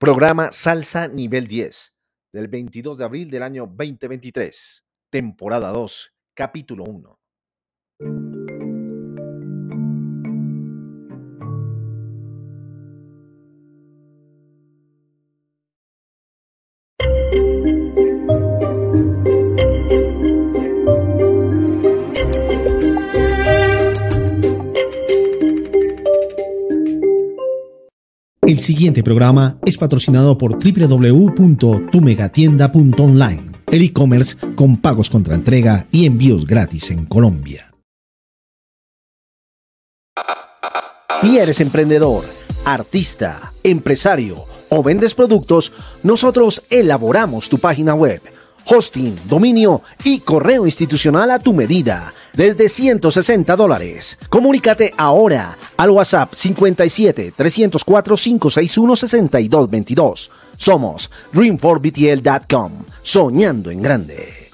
Programa Salsa Nivel 10 del 22 de abril del año 2023, temporada 2, capítulo 1. El siguiente programa es patrocinado por www.tumegatienda.online, el e-commerce con pagos contra entrega y envíos gratis en Colombia. Y eres emprendedor, artista, empresario o vendes productos, nosotros elaboramos tu página web hosting, dominio y correo institucional a tu medida desde 160 dólares. Comunícate ahora al WhatsApp 57 304 561 6222. Somos dreamforbtl.com, soñando en grande.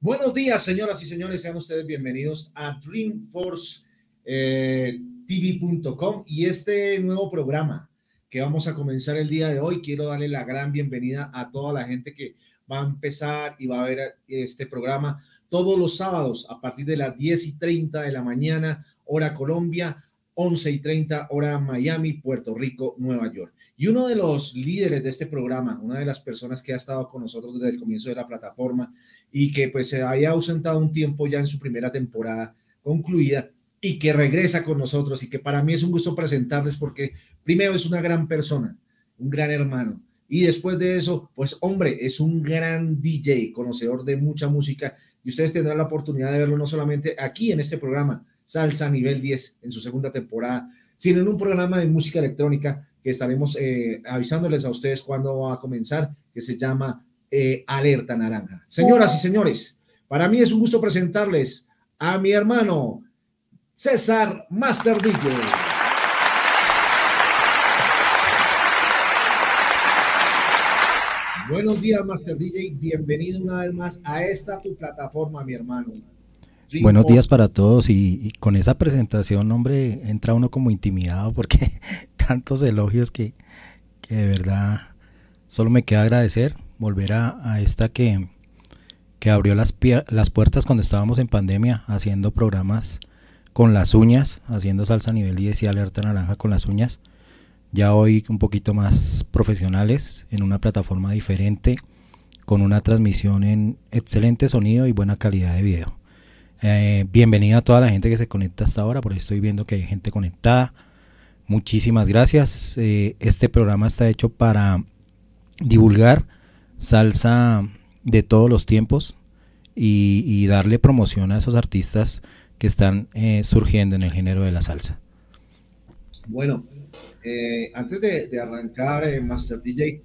Buenos días, señoras y señores, sean ustedes bienvenidos a dreamforcetv.com y este nuevo programa que vamos a comenzar el día de hoy. Quiero darle la gran bienvenida a toda la gente que va a empezar y va a ver este programa todos los sábados a partir de las 10 y 30 de la mañana, hora Colombia, 11 y 30 hora Miami, Puerto Rico, Nueva York. Y uno de los líderes de este programa, una de las personas que ha estado con nosotros desde el comienzo de la plataforma y que pues se había ausentado un tiempo ya en su primera temporada concluida, y que regresa con nosotros y que para mí es un gusto presentarles porque primero es una gran persona, un gran hermano y después de eso, pues hombre, es un gran DJ, conocedor de mucha música y ustedes tendrán la oportunidad de verlo no solamente aquí en este programa, Salsa Nivel 10 en su segunda temporada, sino en un programa de música electrónica que estaremos eh, avisándoles a ustedes cuando va a comenzar, que se llama eh, Alerta Naranja. Señoras y señores, para mí es un gusto presentarles a mi hermano César Master DJ. Buenos días, Master DJ. Bienvenido una vez más a esta tu plataforma, mi hermano. Buenos días para todos y, con esa presentación, hombre, entra uno como intimidado porque tantos elogios que, de verdad solo me queda agradecer, volver a, esta que, que abrió las, las puertas cuando estábamos en pandemia haciendo programas con las uñas, haciendo salsa nivel 10 y alerta naranja con las uñas. Ya hoy un poquito más profesionales, en una plataforma diferente, con una transmisión en excelente sonido y buena calidad de video. Eh, bienvenida a toda la gente que se conecta hasta ahora, por estoy viendo que hay gente conectada. Muchísimas gracias. Eh, este programa está hecho para divulgar salsa de todos los tiempos y darle promoción a esos artistas que están eh, surgiendo en el género de la salsa. Bueno, eh, antes de, arrancar, eh, Master DJ,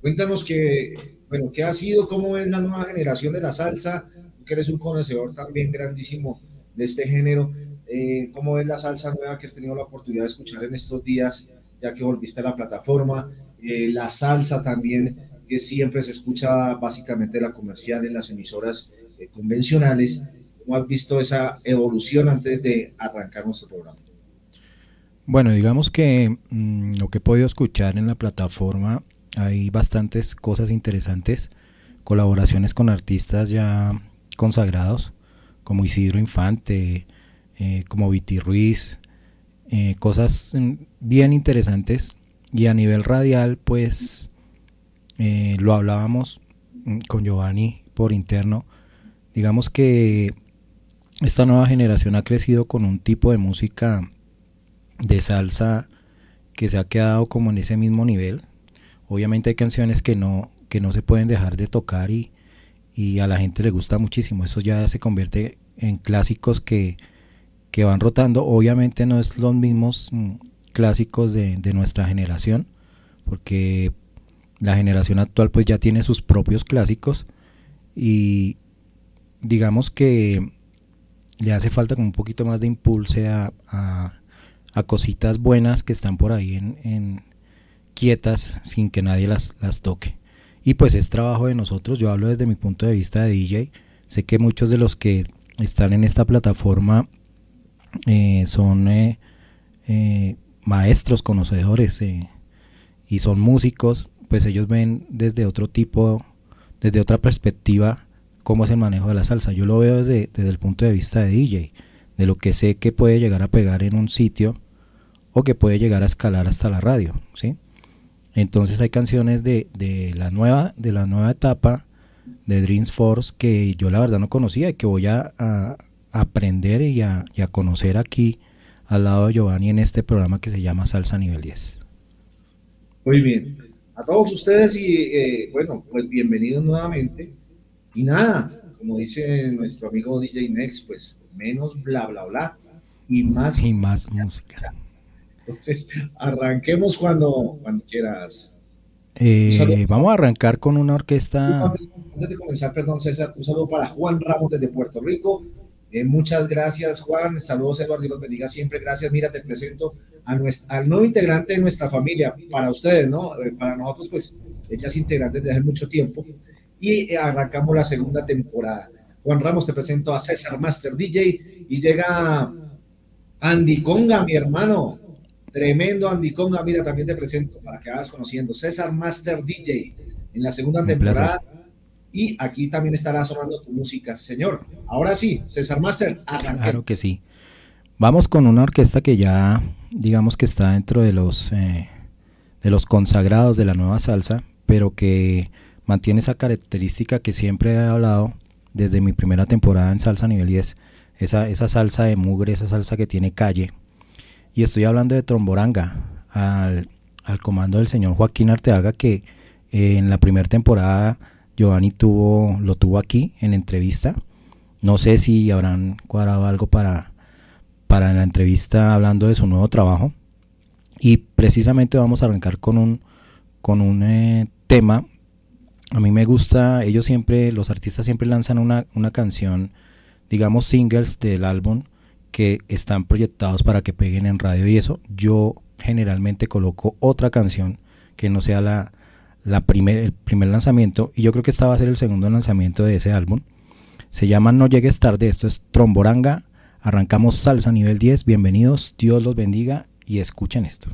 cuéntanos que, bueno, qué ha sido, cómo es la nueva generación de la salsa, tú que eres un conocedor también grandísimo de este género, cómo es la salsa nueva que has tenido la oportunidad de escuchar en estos días, ya que volviste a la plataforma, la salsa también, que siempre se escucha básicamente la comercial en las emisoras convencionales, ¿Cómo has visto esa evolución antes de arrancar nuestro programa? Bueno, digamos que mm, lo que he podido escuchar en la plataforma hay bastantes cosas interesantes, colaboraciones con artistas ya consagrados, como Isidro Infante, eh, como Viti Ruiz, eh, cosas mm, bien interesantes. Y a nivel radial, pues eh, lo hablábamos mm, con Giovanni por interno. Digamos que esta nueva generación ha crecido con un tipo de música de salsa que se ha quedado como en ese mismo nivel. Obviamente hay canciones que no, que no se pueden dejar de tocar y, a la gente le gusta muchísimo. Eso ya se convierte en clásicos que, van rotando. Obviamente no es los mismos mm, clásicos de, de, nuestra generación, porque la generación actual pues ya tiene sus propios clásicos y digamos que le hace falta como un poquito más de impulse a, a, cositas buenas que están por ahí en, quietas sin que nadie las, las toque. Y pues es trabajo de nosotros, yo hablo desde mi punto de vista de DJ, sé que muchos de los que están en esta plataforma eh, son eh, eh, maestros, conocedores, y son músicos, pues ellos ven desde otro tipo, desde otra perspectiva, cómo es el manejo de la salsa. Yo lo veo desde, desde el punto de vista de DJ, de lo que sé que puede llegar a pegar en un sitio o que puede llegar a escalar hasta la radio, ¿sí? Entonces hay canciones de, de, la, nueva, de la nueva etapa de Dreams Force que yo la verdad no conocía y que voy a, aprender y a, y a, conocer aquí al lado de Giovanni en este programa que se llama Salsa Nivel 10. Muy bien. A todos ustedes y eh, bueno, pues bienvenidos nuevamente. Y nada, como dice nuestro amigo DJ Next, pues menos bla bla bla y más y más música. Entonces, arranquemos cuando, cuando quieras. Eh, vamos a arrancar con una orquesta. Antes de comenzar, perdón, César, un saludo para Juan Ramos desde Puerto Rico. Eh, muchas gracias, Juan. Saludos, Eduardo, y los bendiga siempre. Gracias. Mira, te presento a nuestra, al nuevo integrante de nuestra familia. Para ustedes, ¿no? Eh, para nosotros, pues, ella es integrante desde hace mucho tiempo. Y eh, arrancamos la segunda temporada. Juan Ramos, te presento a César Master DJ y llega Andy Conga, mi hermano. Tremendo Andy Conga. Mira, también te presento para que hagas conociendo. César Master DJ en la segunda Un temporada. placer. Y aquí también estará sonando tu música, señor. Ahora sí, César Master. Claro que sí. Vamos con una orquesta que ya, digamos que está dentro de los, eh, de los consagrados de la nueva salsa, pero que mantiene esa característica que siempre he hablado desde mi primera temporada en Salsa Nivel 10, esa, esa salsa de mugre, esa salsa que tiene calle. Y estoy hablando de Tromboranga, al, al comando del señor Joaquín Arteaga, que eh, en la primera temporada Giovanni tuvo, lo tuvo aquí en entrevista. No sé si habrán cuadrado algo para, para la entrevista hablando de su nuevo trabajo. Y precisamente vamos a arrancar con un, con un eh, tema. A mí me gusta, ellos siempre, los artistas siempre lanzan una, una canción, digamos singles del álbum que están proyectados para que peguen en radio y eso. Yo generalmente coloco otra canción que no sea la, la primer, el primer lanzamiento y yo creo que esta va a ser el segundo lanzamiento de ese álbum. Se llama No llegues tarde, esto es Tromboranga. Arrancamos salsa nivel 10. Bienvenidos, Dios los bendiga y escuchen esto.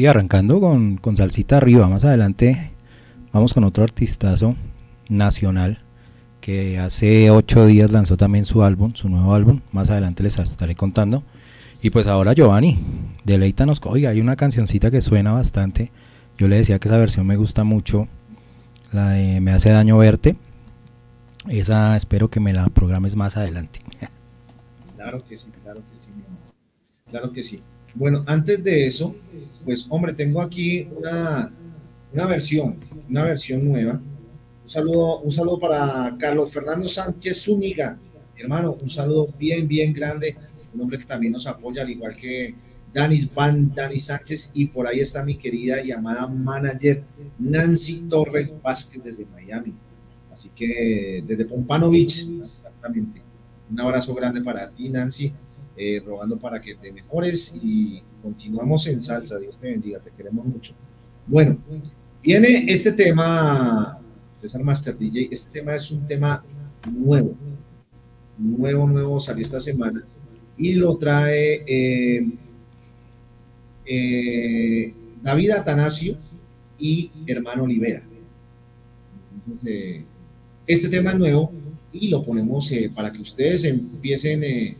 Sí, arrancando con, con salsita arriba. Más adelante vamos con otro artistazo nacional que hace ocho días lanzó también su álbum, su nuevo álbum. Más adelante les estaré contando. Y pues ahora Giovanni, deleítanos. Oiga, hay una cancioncita que suena bastante. Yo le decía que esa versión me gusta mucho. La de Me hace daño verte. Esa espero que me la programes más adelante. Claro que sí, claro que sí, claro que sí. Bueno, antes de eso, pues hombre, tengo aquí una, una versión, una versión nueva. Un saludo, un saludo para Carlos Fernando Sánchez Zúñiga, hermano, un saludo bien, bien grande, un hombre que también nos apoya, al igual que Danis Van, Dani Sánchez, y por ahí está mi querida y amada manager Nancy Torres Vázquez desde Miami. Así que desde Pompano Beach, exactamente. Un abrazo grande para ti, Nancy, eh, rogando para que te mejores y continuamos en salsa. Dios te bendiga, te queremos mucho. Bueno, viene este tema, César Master DJ, este tema es un tema nuevo, nuevo, nuevo, salió esta semana y lo trae eh, eh, David Atanasio y hermano Olivera. Entonces, este tema es nuevo y lo ponemos eh, para que ustedes empiecen, eh,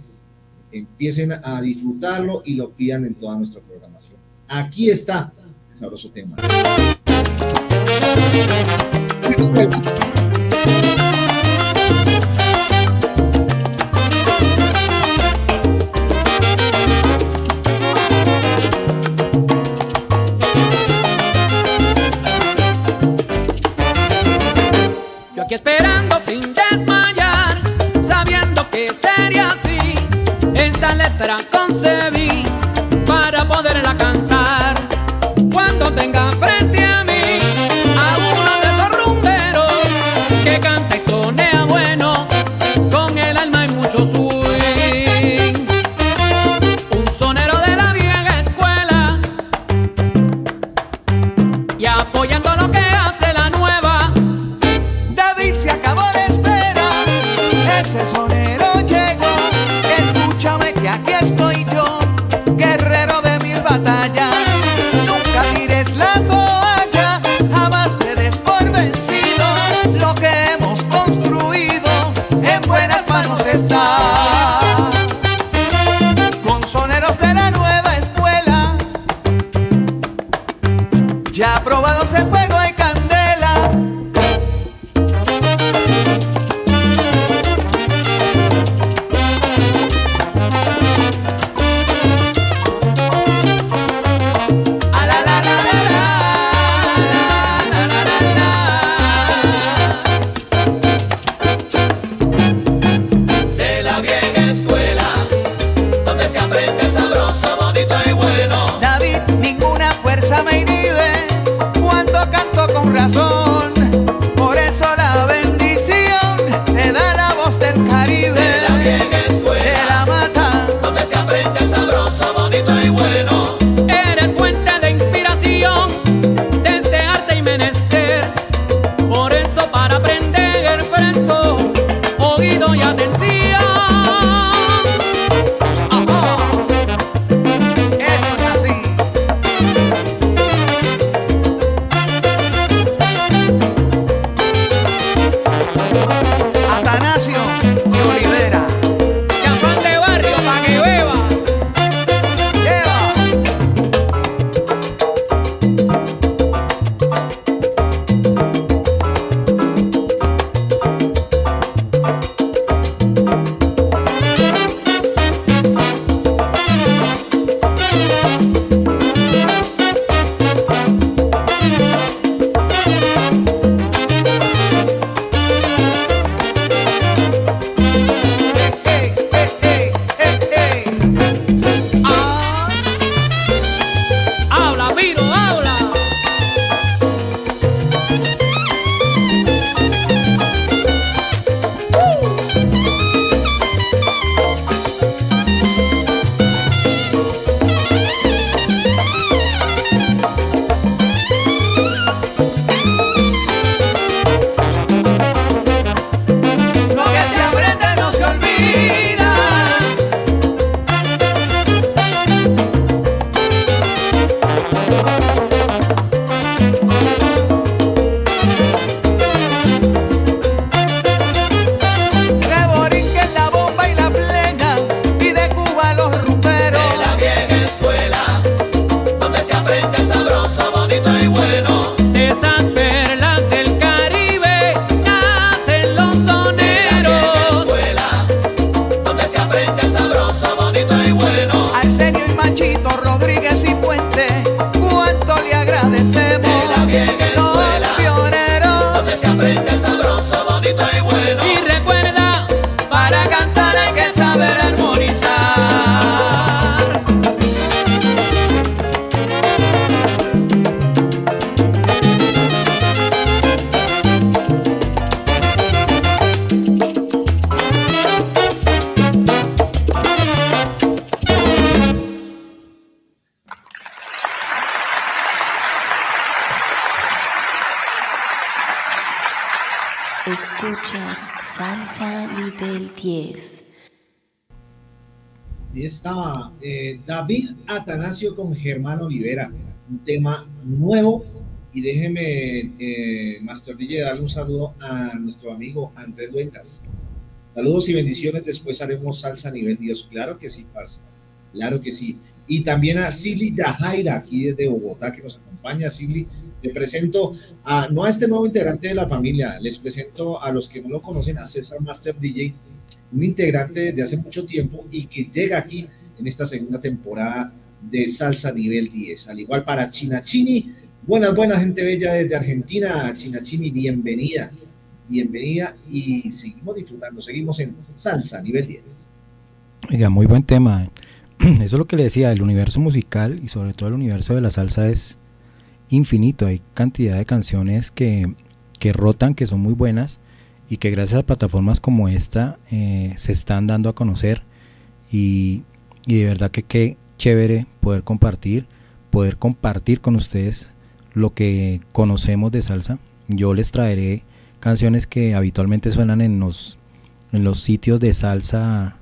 empiecen a disfrutarlo y lo pidan en toda nuestra programación. Aquí está este sabroso tema. Ese sonero Escuchas Salsa Nivel 10. Y estaba eh, David Atanasio con Germán Olivera, un tema nuevo. Y déjeme, eh, Master DJ, darle un saludo a nuestro amigo Andrés Duencas. Saludos y bendiciones. Después haremos salsa nivel Dios. Claro que sí, parce. Claro que sí. Y también a Silly Yajaira, aquí desde Bogotá, que nos acompaña. Silly, le presento a, no a este nuevo integrante de la familia, les presento a los que no lo conocen, a César Master DJ, un integrante de hace mucho tiempo y que llega aquí en esta segunda temporada de Salsa Nivel 10. Al igual para China Chini. Buenas, buenas, gente bella desde Argentina. China Chini, bienvenida. Bienvenida y seguimos disfrutando. Seguimos en Salsa Nivel 10. Oiga, muy buen tema. Eso es lo que le decía, el universo musical y sobre todo el universo de la salsa es infinito. Hay cantidad de canciones que, que rotan, que son muy buenas y que gracias a plataformas como esta eh, se están dando a conocer y, y de verdad que qué chévere poder compartir, poder compartir con ustedes lo que conocemos de salsa. Yo les traeré canciones que habitualmente suenan en los, en los sitios de salsa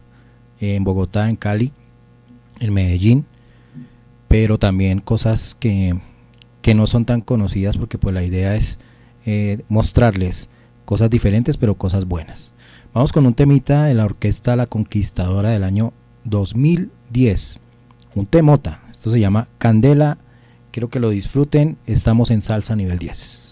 en Bogotá, en Cali, en Medellín, pero también cosas que, que no son tan conocidas porque pues la idea es eh, mostrarles cosas diferentes pero cosas buenas. Vamos con un temita de la orquesta La Conquistadora del año 2010, un temota, esto se llama Candela, quiero que lo disfruten, estamos en salsa nivel 10.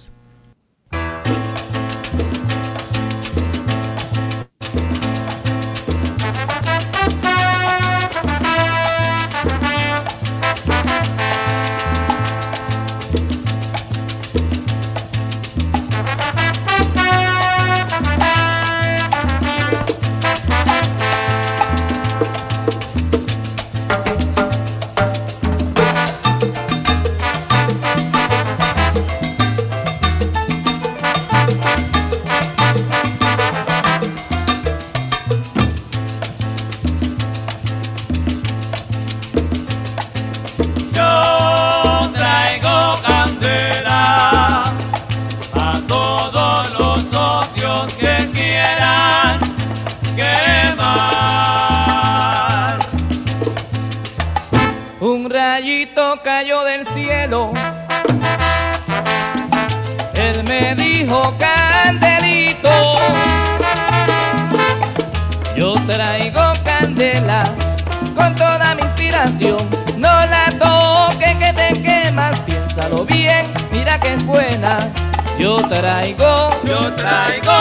Piénsalo bien, mira que es buena. Yo traigo, yo traigo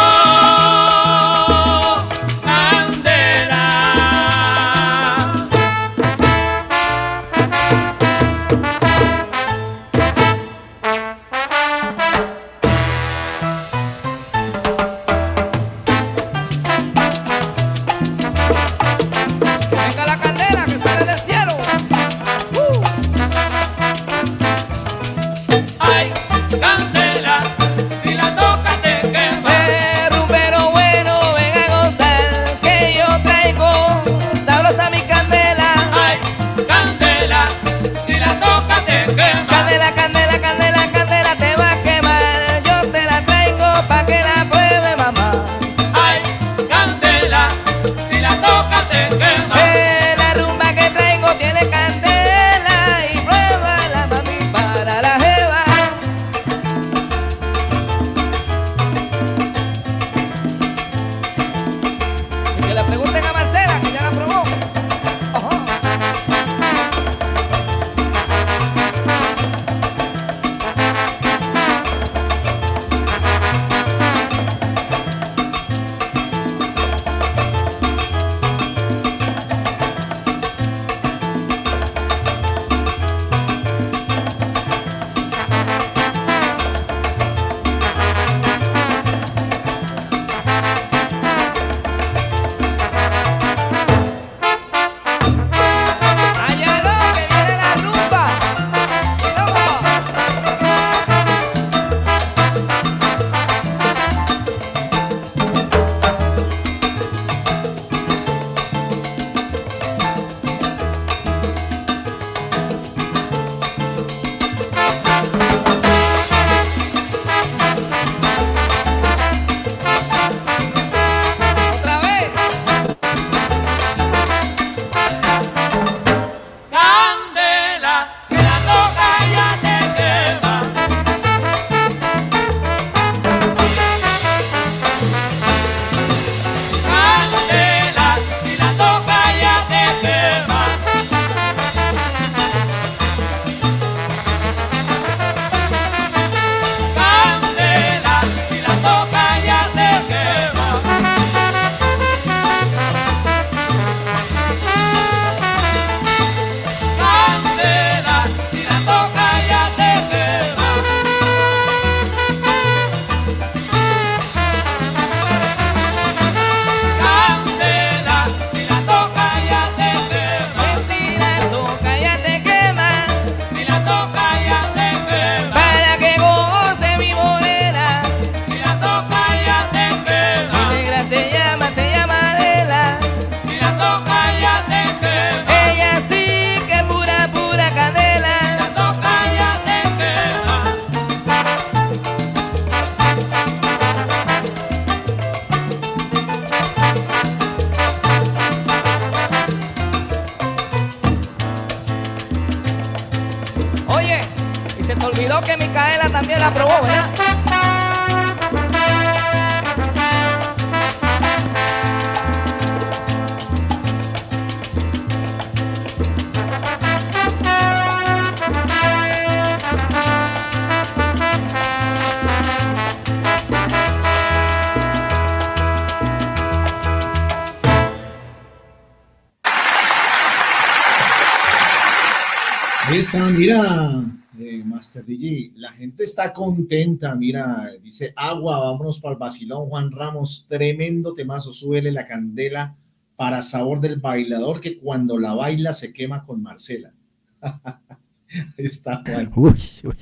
mira, eh, Master DJ, la gente está contenta, mira, dice agua, vámonos para el vacilón, Juan Ramos, tremendo temazo, súbele la candela para sabor del bailador que cuando la baila se quema con Marcela. Ahí está, Juan. Uy, uy.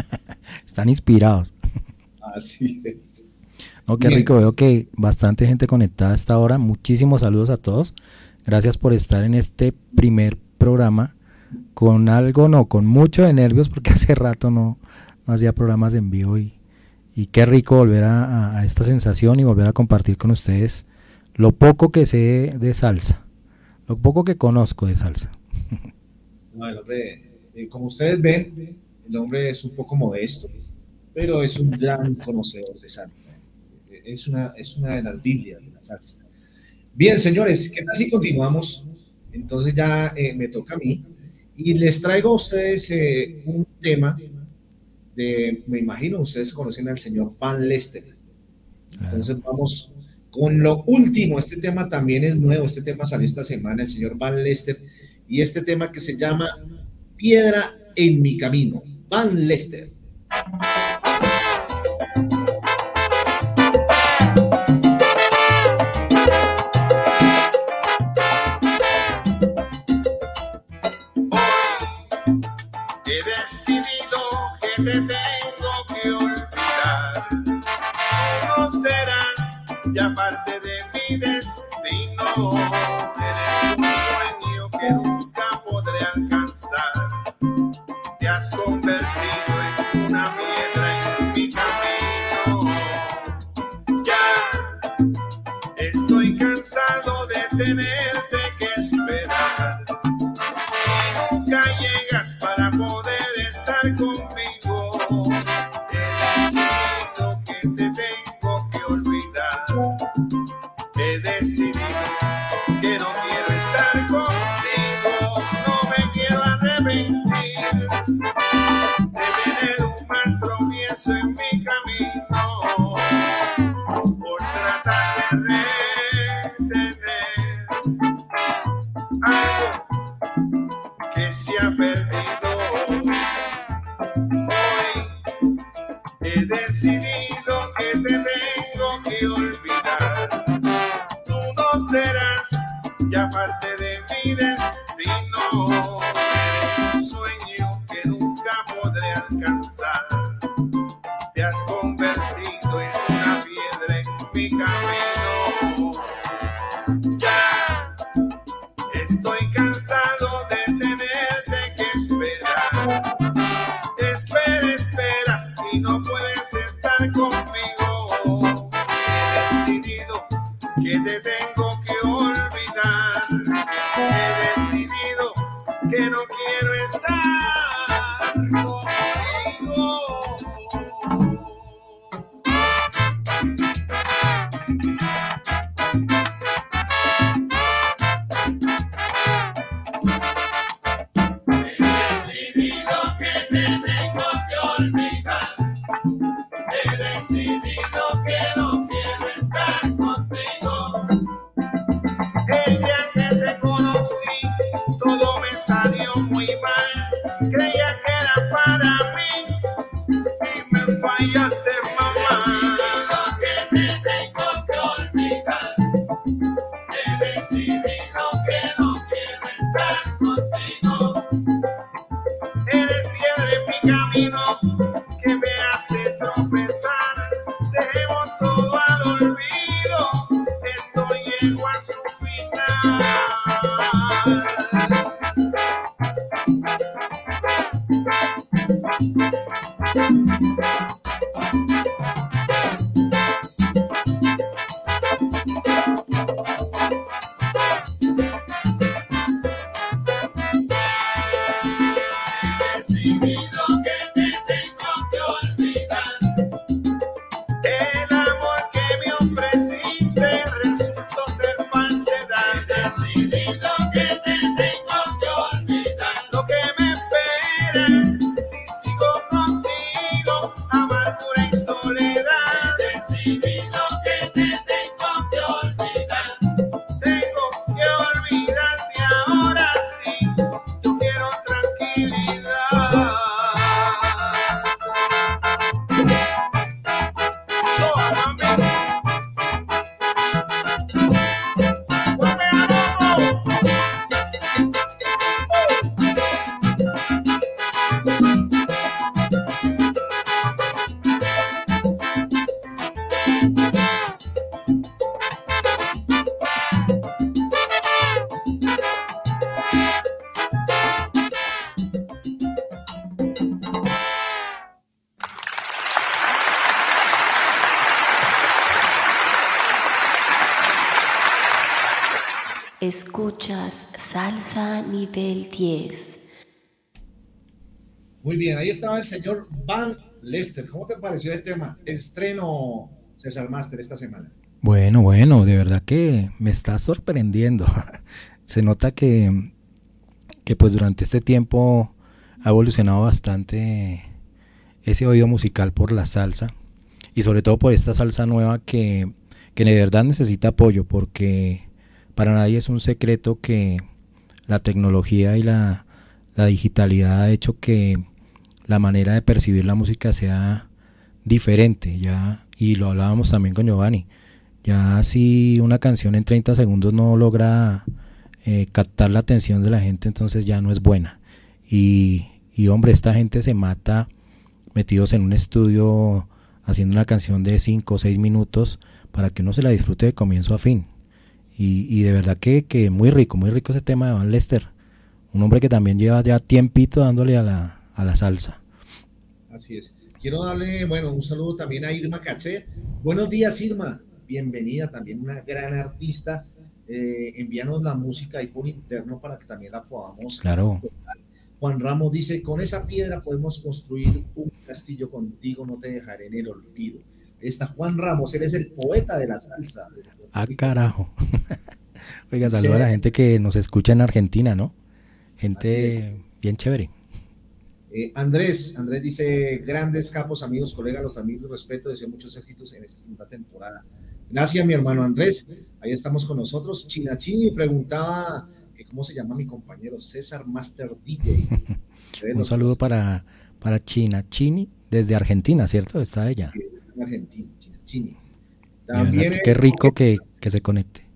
Están inspirados. Así es. No, qué Bien. rico. Veo que bastante gente conectada a esta hora. Muchísimos saludos a todos. Gracias por estar en este primer programa con algo, no, con mucho de nervios porque hace rato no, hacía programas en vivo y, y qué rico volver a, esta sensación y volver a compartir con ustedes lo poco que sé de salsa, lo poco que conozco de salsa. Eh, como ustedes ven, el hombre es un poco modesto, pero es un gran conocedor de salsa. Eh, Es una, es una de las Biblias de la salsa. Bien, señores, ¿qué tal si continuamos? Entonces ya eh, me toca a mí y les traigo a ustedes eh, un tema de, me imagino, ustedes conocen al señor Van Lester. Entonces vamos con lo último. Este tema también es nuevo. Este tema salió esta semana, el señor Van Lester. Y este tema que se llama Piedra en mi camino. Van Lester. Te tengo que olvidar. No serás ya parte de mi destino. Eres un sueño que nunca podré alcanzar. Te has convertido en Escuchas Salsa Nivel 10. Muy bien, ahí estaba el señor Van Lester. ¿Cómo te pareció el tema? Estreno César Master esta semana. Bueno, bueno, de verdad que me está sorprendiendo. Se nota que, que pues durante este tiempo ha evolucionado bastante ese oído musical por la salsa y sobre todo por esta salsa nueva que, que de verdad necesita apoyo porque para nadie es un secreto que la tecnología y la, digitalidad ha hecho que la manera de percibir la música sea diferente ya y lo hablábamos también con Giovanni ya si una canción en 30 segundos no logra eh, captar la atención de la gente entonces ya no es buena. Y, y hombre esta gente se mata metidos en un estudio haciendo una canción de 5 o 6 minutos para que uno se la disfrute de comienzo a fin y, y de verdad que, que muy rico muy rico ese tema de Van Lester un hombre que también lleva ya tiempito dándole a la, a la salsa. Así es. Quiero darle, bueno, un saludo también a Irma Caché. Buenos días, Irma. Bienvenida, también una gran artista. Eh, envíanos la música ahí por interno para que también la podamos. Claro. tocar. Juan Ramos dice, con esa piedra podemos construir un castillo contigo, no te dejaré en el olvido. Está Juan Ramos, él es el poeta de la salsa. Ah, carajo. Oiga, saludos a la gente que nos escucha en Argentina, ¿no? Gente bien chévere. Eh, Andrés, Andrés dice, grandes capos, amigos, colegas, los amigos, respeto, deseo muchos éxitos en esta segunda temporada. Gracias, mi hermano Andrés. Ahí estamos con nosotros. Chinachini preguntaba que cómo se llama mi compañero César Master DJ. Un saludo para, para China Chini desde Argentina, ¿cierto? Está ella. En Argentina, Chinachini. También qué rico que, que se conecte.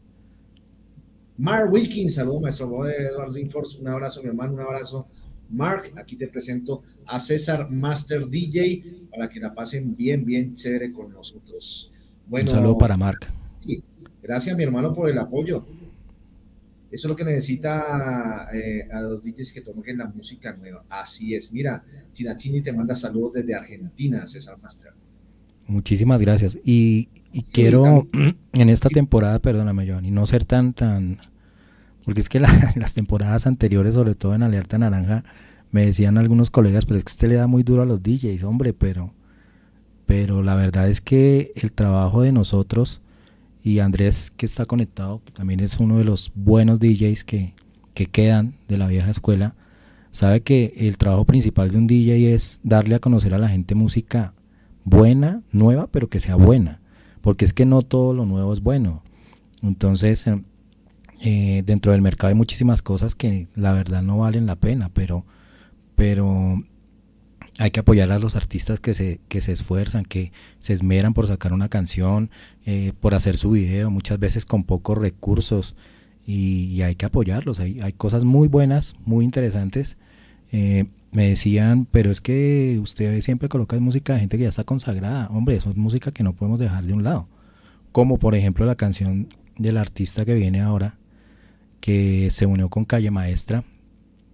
Mark Wilkins, saludo maestro Eduardo Linfors, un abrazo mi hermano, un abrazo. Mark, aquí te presento a César Master DJ para que la pasen bien, bien chévere con nosotros. Bueno, Un saludo para Marc. sí, gracias mi hermano por el apoyo. Eso es lo que necesita eh, a los DJs que toquen la música nueva. Así es. Mira, Chinachini te manda saludos desde Argentina, César Master. Muchísimas gracias. Y, y quiero en esta temporada, perdóname, Giovanni, no ser tan, tan, porque es que la- las temporadas anteriores, sobre todo en Alerta Naranja, me decían algunos colegas, pero es que usted le da muy duro a los DJs, hombre, pero, pero la verdad es que el trabajo de nosotros y Andrés que está conectado, que también es uno de los buenos DJs que, que quedan de la vieja escuela, sabe que el trabajo principal de un DJ es darle a conocer a la gente música buena, nueva, pero que sea buena, porque es que no todo lo nuevo es bueno. Entonces, eh, eh, dentro del mercado hay muchísimas cosas que la verdad no valen la pena, pero, pero hay que apoyar a los artistas que se, que se esfuerzan, que se esmeran por sacar una canción, eh, por hacer su video, muchas veces con pocos recursos, y, y hay que apoyarlos. Hay, hay cosas muy buenas, muy interesantes. Eh, me decían, pero es que usted siempre coloca música de gente que ya está consagrada. Hombre, eso es música que no podemos dejar de un lado. Como por ejemplo la canción del artista que viene ahora, que se unió con Calle Maestra,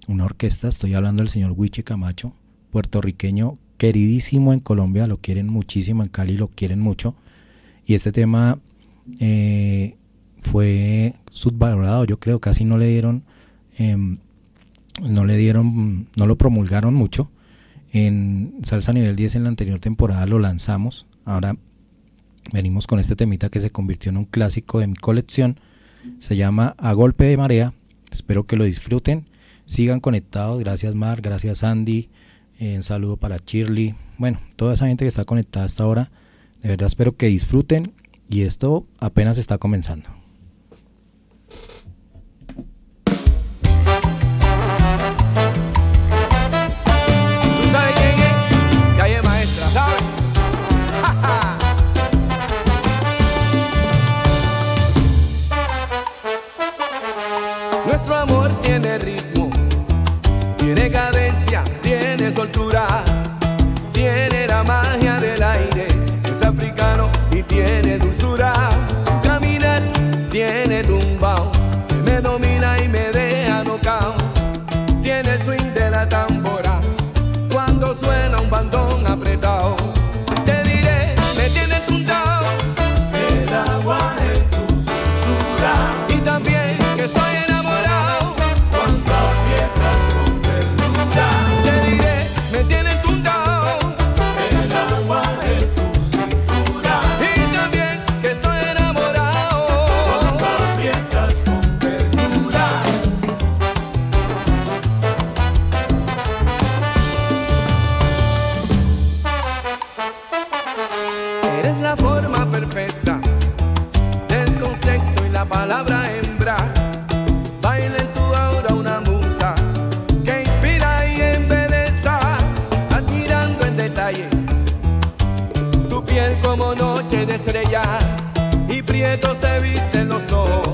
una orquesta, estoy hablando del señor Wiche Camacho, puertorriqueño, queridísimo en Colombia, lo quieren muchísimo, en Cali lo quieren mucho. Y este tema eh, fue subvalorado, yo creo, casi no le dieron, em, no le dieron, no lo promulgaron mucho. En Salsa Nivel 10 en la anterior temporada lo lanzamos, ahora venimos con este temita que se convirtió en un clásico de mi colección. Se llama A Golpe de Marea. Espero que lo disfruten. Sigan conectados. Gracias Mar, gracias Andy. Eh, un saludo para Shirley. Bueno, toda esa gente que está conectada hasta ahora. De verdad espero que disfruten. Y esto apenas está comenzando. Tiene ritmo, prieto se visten los ojos.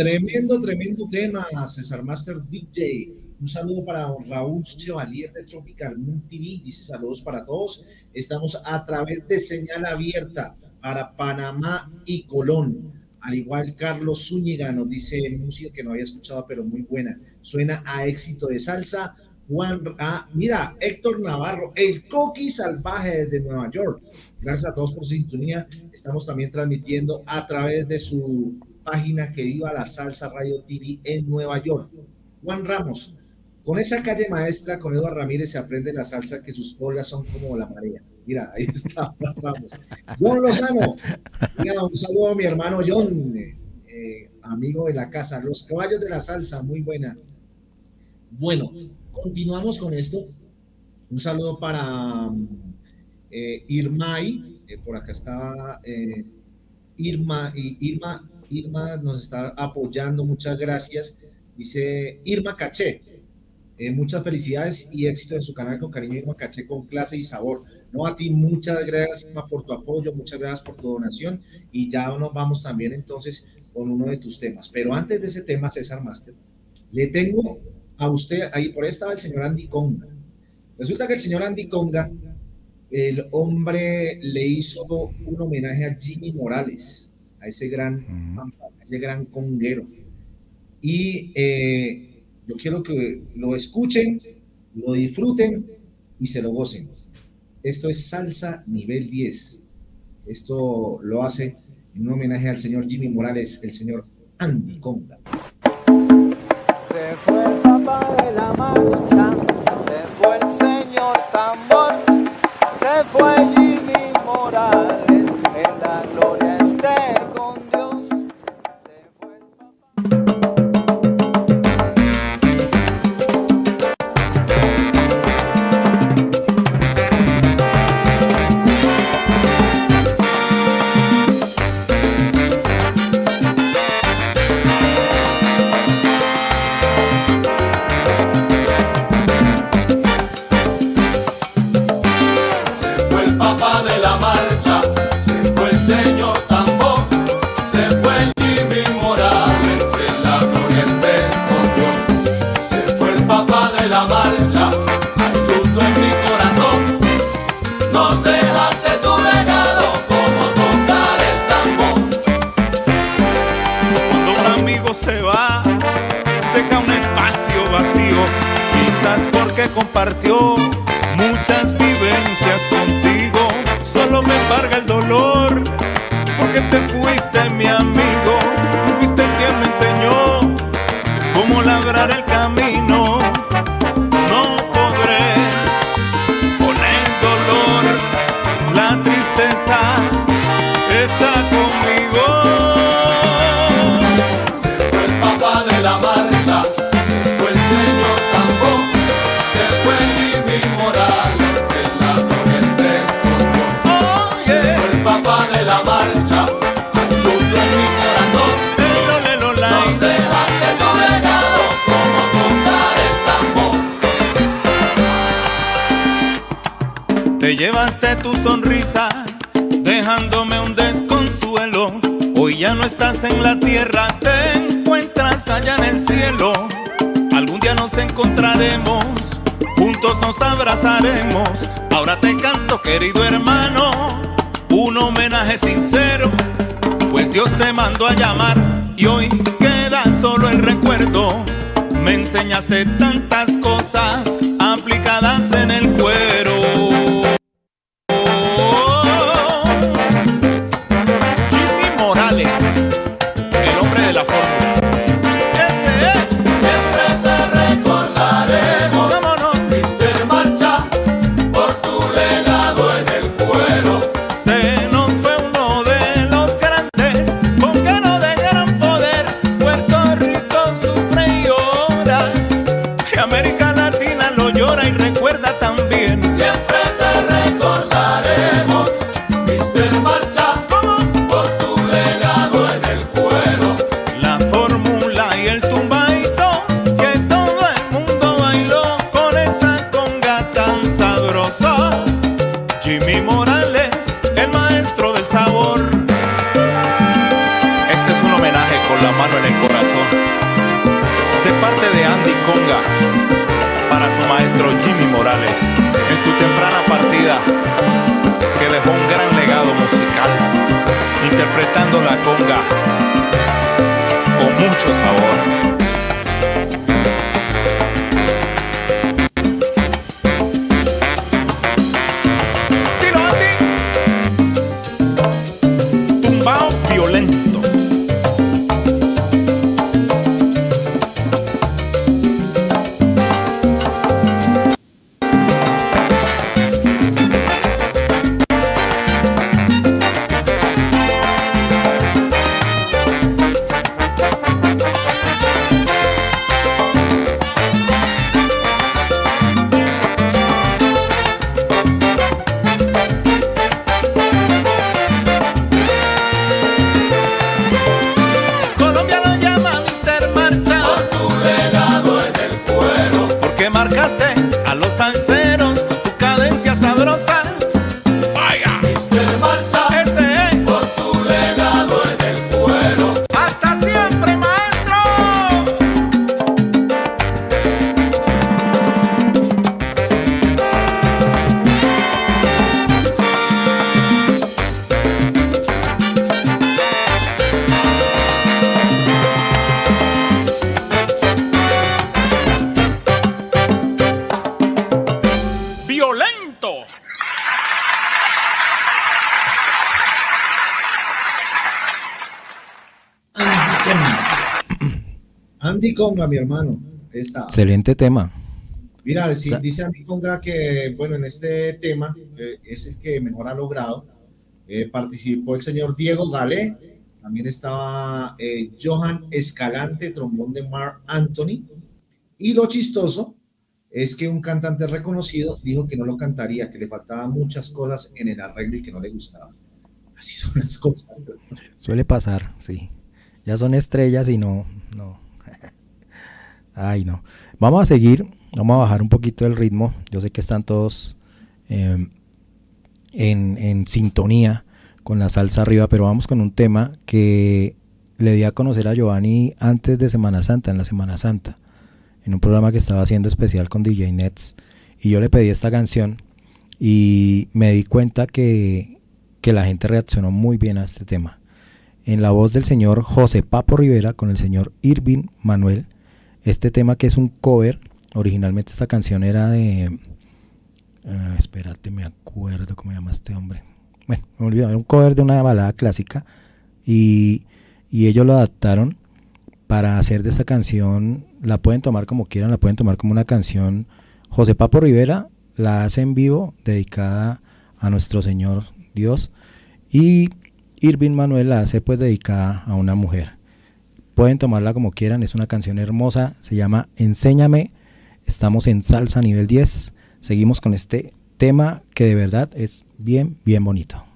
Tremendo, tremendo tema, César Master DJ. Un saludo para Raúl Chevalier de Tropical Moon TV. Dice saludos para todos. Estamos a través de señal abierta para Panamá y Colón. Al igual, Carlos Zúñiga nos dice música que no había escuchado, pero muy buena. Suena a éxito de salsa. Juan, ah, mira, Héctor Navarro, el coqui salvaje desde Nueva York. Gracias a todos por sintonía. Estamos también transmitiendo a través de su página que viva la salsa Radio TV en Nueva York. Juan Ramos, con esa calle maestra, con Eduardo Ramírez se aprende la salsa que sus olas son como la marea. Mira, ahí está Juan Ramos. John Lozano, mira, un saludo a mi hermano John, eh, amigo de la casa. Los caballos de la salsa, muy buena. Bueno, continuamos con esto. Un saludo para eh, Irmay, eh, por acá está eh, Irma, Irma, Irma nos está apoyando, muchas gracias. Dice Irma Caché, eh, muchas felicidades y éxito en su canal con cariño Irma Caché, con clase y sabor. No, a ti muchas gracias Irma por tu apoyo, muchas gracias por tu donación y ya nos vamos también entonces con uno de tus temas. Pero antes de ese tema, César Master, le tengo a usted, ahí por ahí estaba el señor Andy Conga. Resulta que el señor Andy Conga, el hombre le hizo un homenaje a Jimmy Morales a ese gran, uh a ese gran conguero. Y eh, yo quiero que lo escuchen, lo disfruten y se lo gocen. Esto es salsa nivel 10. Esto lo hace en un homenaje al señor Jimmy Morales, el señor Andy Conga. Se fue el papá de la mano. enseñaste tantas cosas aplicadas en mi hermano. Está. Excelente tema. Mira, dice, Sa- dice Andy Conga que, bueno, en este tema eh, es el que mejor ha logrado. Eh, participó el señor Diego Galé, también estaba eh, Johan Escalante, trombón de Mark Anthony. Y lo chistoso es que un cantante reconocido dijo que no lo cantaría, que le faltaban muchas cosas en el arreglo y que no le gustaba. Así son las cosas. Suele pasar, sí. Ya son estrellas y no. Ay, no. Vamos a seguir, vamos a bajar un poquito el ritmo. Yo sé que están todos eh, en, sintonía con la salsa arriba, pero vamos con un tema que le di a conocer a Giovanni antes de Semana Santa, en la Semana Santa, en un programa que estaba haciendo especial con DJ Nets. Y yo le pedí esta canción y me di cuenta que, que la gente reaccionó muy bien a este tema. En la voz del señor José Papo Rivera con el señor Irving Manuel, este tema que es un cover, originalmente esta canción era de... ah, espérate, me acuerdo cómo se llama este hombre. Bueno, me olvidó, era un cover de una balada clásica y, y ellos lo adaptaron para hacer de esta canción, la pueden tomar como quieran, la pueden tomar como una canción. José Papo Rivera la hace en vivo, dedicada a nuestro Señor Dios, y Irving Manuel la hace pues dedicada a una mujer. Pueden tomarla como quieran, es una canción hermosa, se llama Enséñame, estamos en salsa nivel 10, seguimos con este tema que de verdad es bien, bien bonito.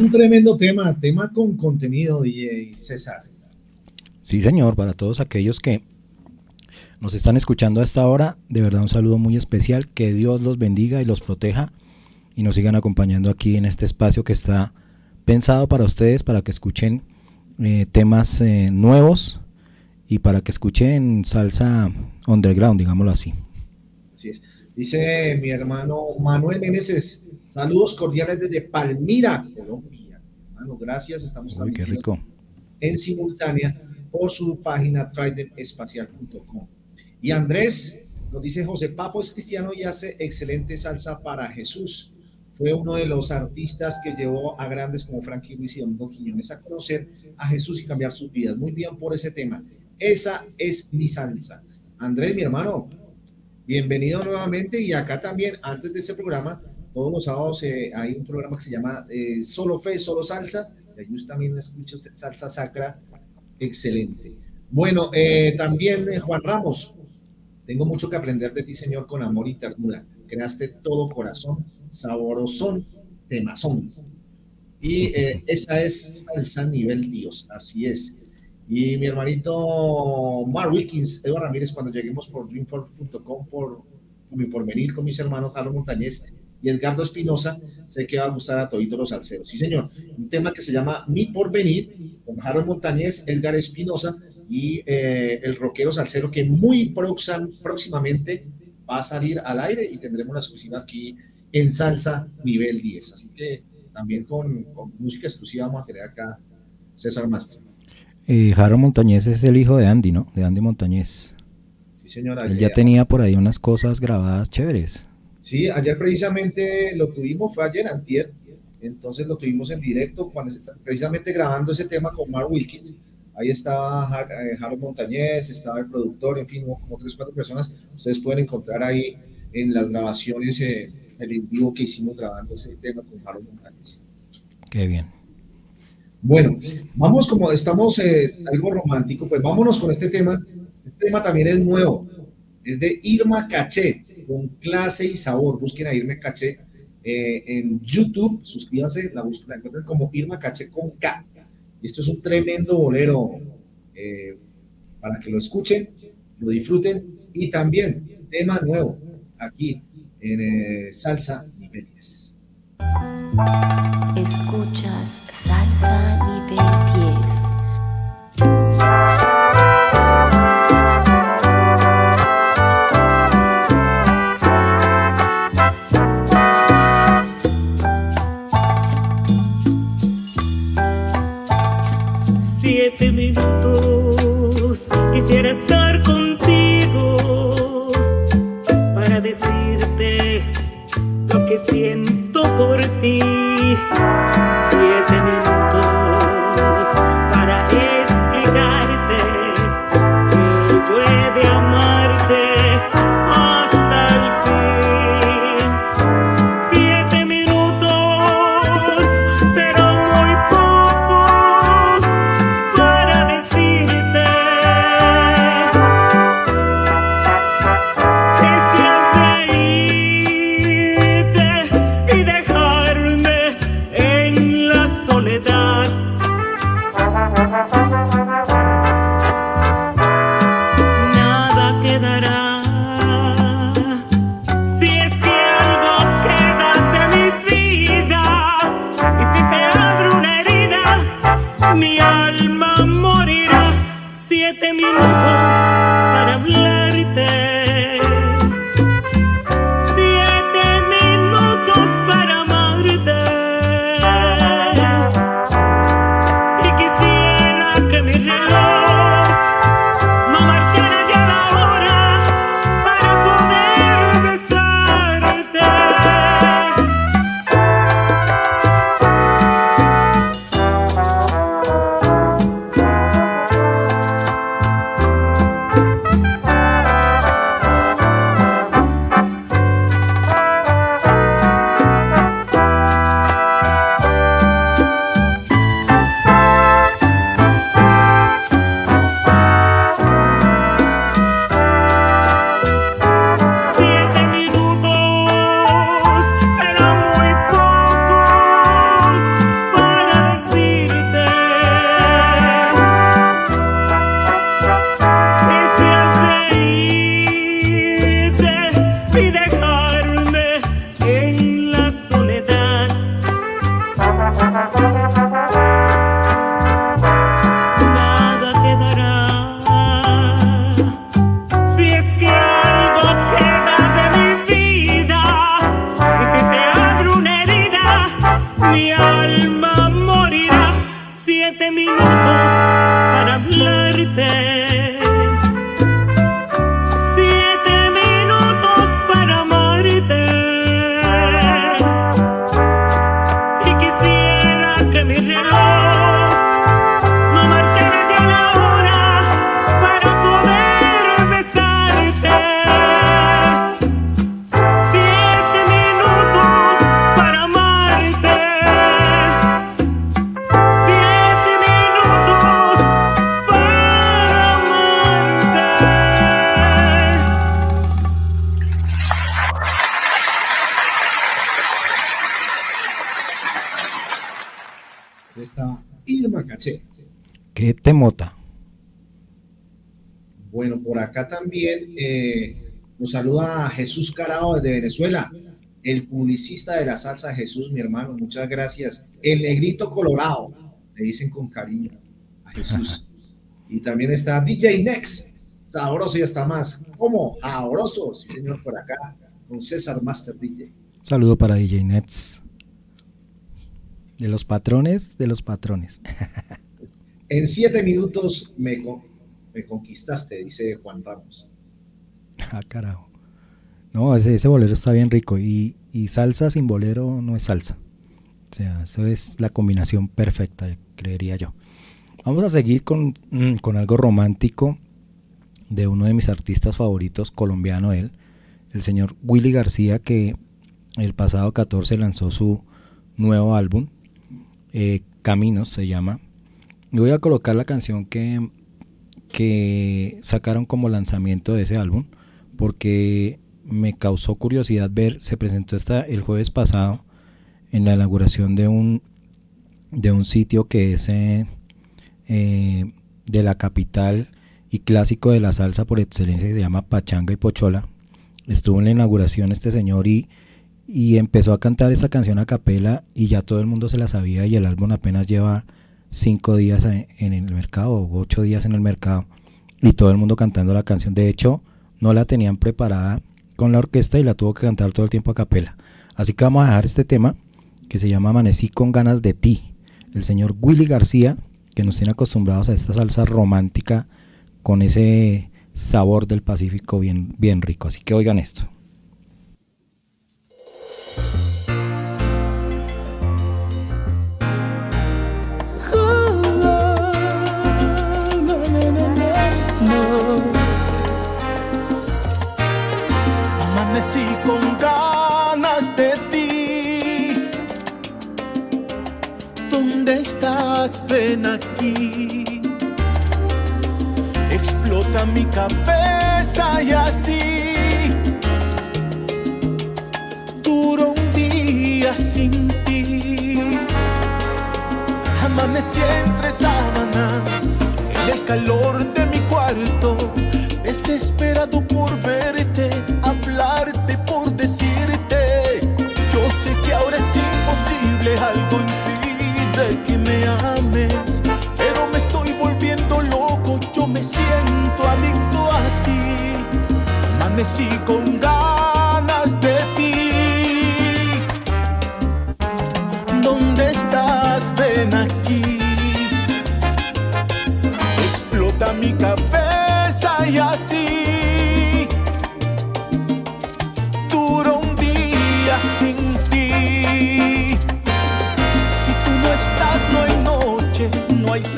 Un tremendo tema, tema con contenido, DJ César. Sí, señor, para todos aquellos que nos están escuchando a esta hora, de verdad un saludo muy especial, que Dios los bendiga y los proteja y nos sigan acompañando aquí en este espacio que está pensado para ustedes, para que escuchen eh, temas eh, nuevos y para que escuchen salsa underground, digámoslo así. Así es. Dice mi hermano Manuel Meneses, saludos cordiales desde Palmira, gracias, estamos Uy, qué rico. en simultánea por su página tridentespacial.com. Y Andrés nos dice, José Papo es cristiano y hace excelente salsa para Jesús. Fue uno de los artistas que llevó a grandes como Frankie Ruiz y Domingo Quiñones a conocer a Jesús y cambiar sus vidas. Muy bien por ese tema. Esa es mi salsa. Andrés, mi hermano, bienvenido nuevamente. Y acá también, antes de ese programa, todos los sábados eh, hay un programa que se llama eh, Solo Fe, Solo Salsa. Y ahí también escucha salsa sacra. Excelente. Bueno, eh, también eh, Juan Ramos, tengo mucho que aprender de ti, Señor, con amor y ternura. Creaste todo corazón, saborosón, temazón. Y eh, esa es salsa nivel Dios, así es. Y mi hermanito Mark Wilkins, Eva Ramírez, cuando lleguemos por dreamforce.com por, por mi porvenir con mis hermanos Carlos Montañez y Edgardo Espinosa, sé que va a gustar a toditos los salseros. Sí, señor. Un tema que se llama Mi Porvenir, con Harold Montañez, Edgar Espinosa y eh, el rockero salsero que muy proxam- próximamente va a salir al aire y tendremos la exclusiva aquí en Salsa Nivel 10. Así que también con, con música exclusiva vamos a tener acá César Mastro. Eh, Jaro Montañez es el hijo de Andy, ¿no? De Andy Montañez. Sí, señora. Él ya tenía por ahí unas cosas grabadas chéveres. Sí, ayer precisamente lo tuvimos, fue ayer, antier, entonces lo tuvimos en directo, cuando se está precisamente grabando ese tema con Mark Wilkins. Ahí estaba eh, Harold Montañez, estaba el productor, en fin, como tres, cuatro personas. Ustedes pueden encontrar ahí en las grabaciones, eh, el en vivo que hicimos grabando ese tema con Harold Montañez. Qué bien. Bueno, vamos como estamos eh, algo romántico, pues vámonos con este tema. Este tema también es nuevo, es de Irma Caché, con clase y sabor. Busquen a Irma Caché eh, en YouTube, suscríbanse, la, bus- la como Irma Caché con K. Y esto es un tremendo bolero eh, para que lo escuchen, lo disfruten y también tema nuevo aquí en eh, Salsa Nivel 10. Escuchas Salsa Nivel 10. Por acá también eh, nos saluda Jesús Carao desde Venezuela, el publicista de la salsa Jesús, mi hermano, muchas gracias. El negrito colorado, le dicen con cariño a Jesús. y también está DJ Next, sabroso y hasta más. ¿Cómo? Sabroso, sí señor, por acá, con César Master DJ. Saludo para DJ Nets. De los patrones, de los patrones. En siete minutos me, con- me conquistaste, dice Juan Ramos. Ah, carajo. No, ese, ese bolero está bien rico. Y, y salsa sin bolero no es salsa. O sea, eso es la combinación perfecta, creería yo. Vamos a seguir con, mm, con algo romántico de uno de mis artistas favoritos, colombiano él, el señor Willy García, que el pasado 14 lanzó su nuevo álbum, eh, Caminos se llama. Y voy a colocar la canción que, que sacaron como lanzamiento de ese álbum, porque me causó curiosidad ver, se presentó esta, el jueves pasado en la inauguración de un, de un sitio que es eh, eh, de la capital y clásico de la salsa por excelencia que se llama Pachanga y Pochola. Estuvo en la inauguración este señor y, y empezó a cantar esta canción a capela y ya todo el mundo se la sabía y el álbum apenas lleva cinco días en, el mercado o ocho días en el mercado y todo el mundo cantando la canción. De hecho, no la tenían preparada con la orquesta y la tuvo que cantar todo el tiempo a capela. Así que vamos a dejar este tema que se llama Amanecí con ganas de ti. El señor Willy García, que nos tiene acostumbrados a esta salsa romántica con ese sabor del Pacífico bien, bien rico. Así que oigan esto. Amanecí con ganas de ti. ¿Dónde estás? Ven aquí. Explota mi cabeza y así. Duro un día sin ti. Amanecí entre sábanas, en el calor de mi cuarto, desesperado por verte, pero me estoy volviendo loco, yo me siento adicto a ti. Amanecí con ganas de ti. ¿Dónde estás? Ven aquí. Explota mi cabeza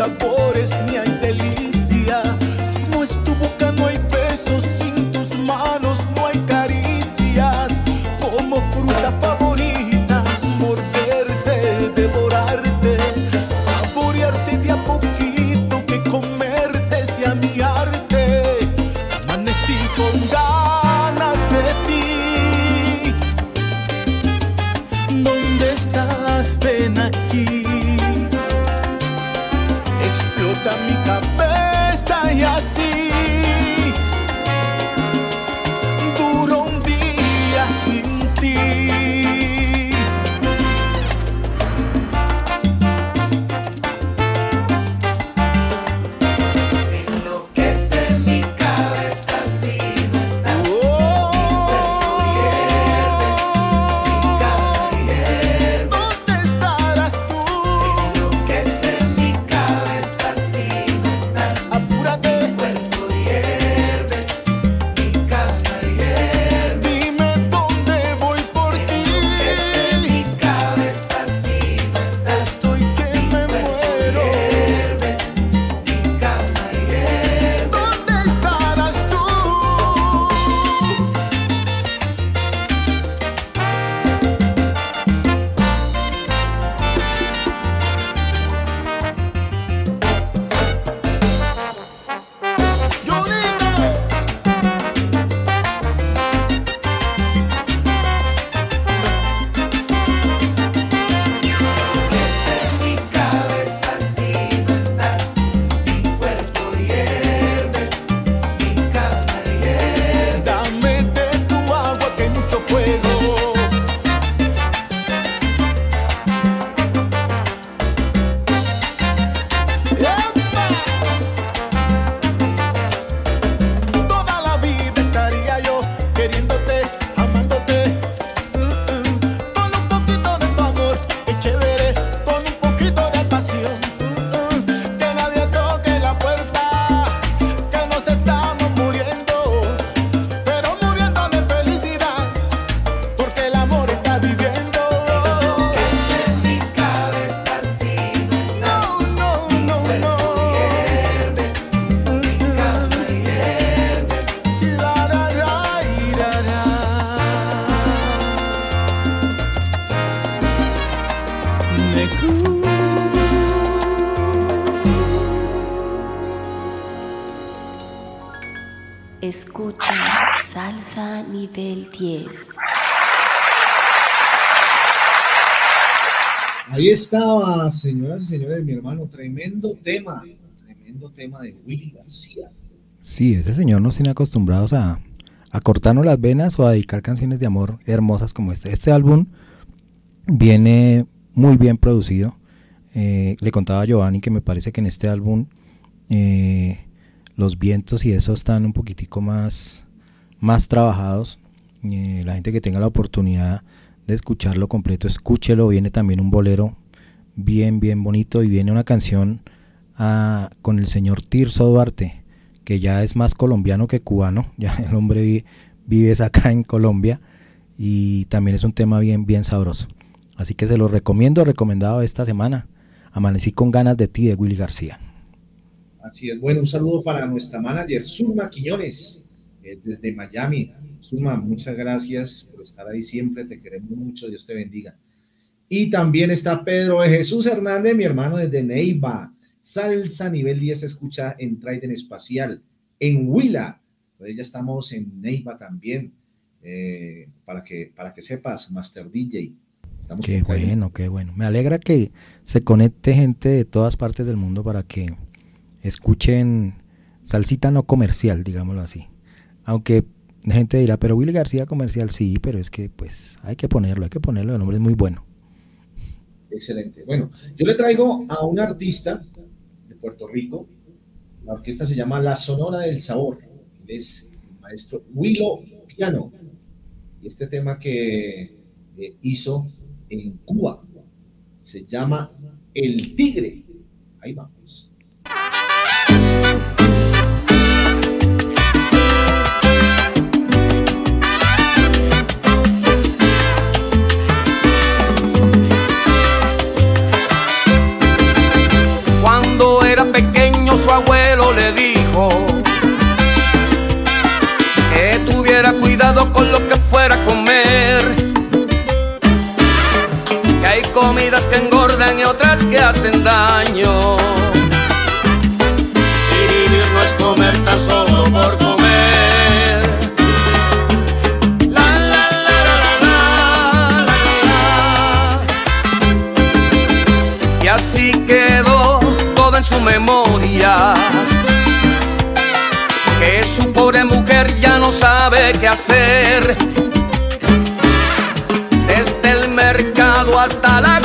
no Nivel 10. Ahí estaba, señoras y señores, mi hermano, tremendo tema, tremendo tema de Willy García. Sí, ese señor nos tiene acostumbrados a, a cortarnos las venas o a dedicar canciones de amor hermosas como este. Este álbum viene muy bien producido. Eh, le contaba a Giovanni que me parece que en este álbum eh, los vientos y eso están un poquitico más, más trabajados. Eh, la gente que tenga la oportunidad de escucharlo completo, escúchelo. Viene también un bolero bien, bien bonito y viene una canción ah, con el señor Tirso Duarte, que ya es más colombiano que cubano. Ya el hombre vive, vive acá en Colombia y también es un tema bien, bien sabroso. Así que se lo recomiendo, recomendado esta semana. Amanecí con ganas de ti de Willy García. Así es. Bueno, un saludo para nuestra manager, Zulma Quiñones, desde Miami. Zulma, muchas gracias por estar ahí siempre. Te queremos mucho. Dios te bendiga. Y también está Pedro de Jesús Hernández, mi hermano desde Neiva. Salsa nivel 10 se escucha en Trident Espacial. En Huila. Entonces ya estamos en Neiva también. eh, para, que, para que sepas, Master DJ. Estamos Qué bueno, qué bueno. Me alegra que se conecte gente de todas partes del mundo para que escuchen salsita no comercial, digámoslo así. Aunque la gente dirá, pero Willy García comercial sí, pero es que pues hay que ponerlo, hay que ponerlo, el nombre es muy bueno. Excelente. Bueno, yo le traigo a un artista de Puerto Rico. La orquesta se llama La Sonora del Sabor. Es el maestro Willow Piano. Y este tema que eh, hizo en Cuba se llama El Tigre. Ahí vamos. Su abuelo le dijo que tuviera cuidado con lo que fuera a comer. Que hay comidas que engordan y otras que hacen daño. Y vivir no es comer tan solo por comer. La, la, la, la, la, la, la, la. Y así quedó todo en su memoria. Mujer ya no sabe qué hacer. Desde el mercado hasta la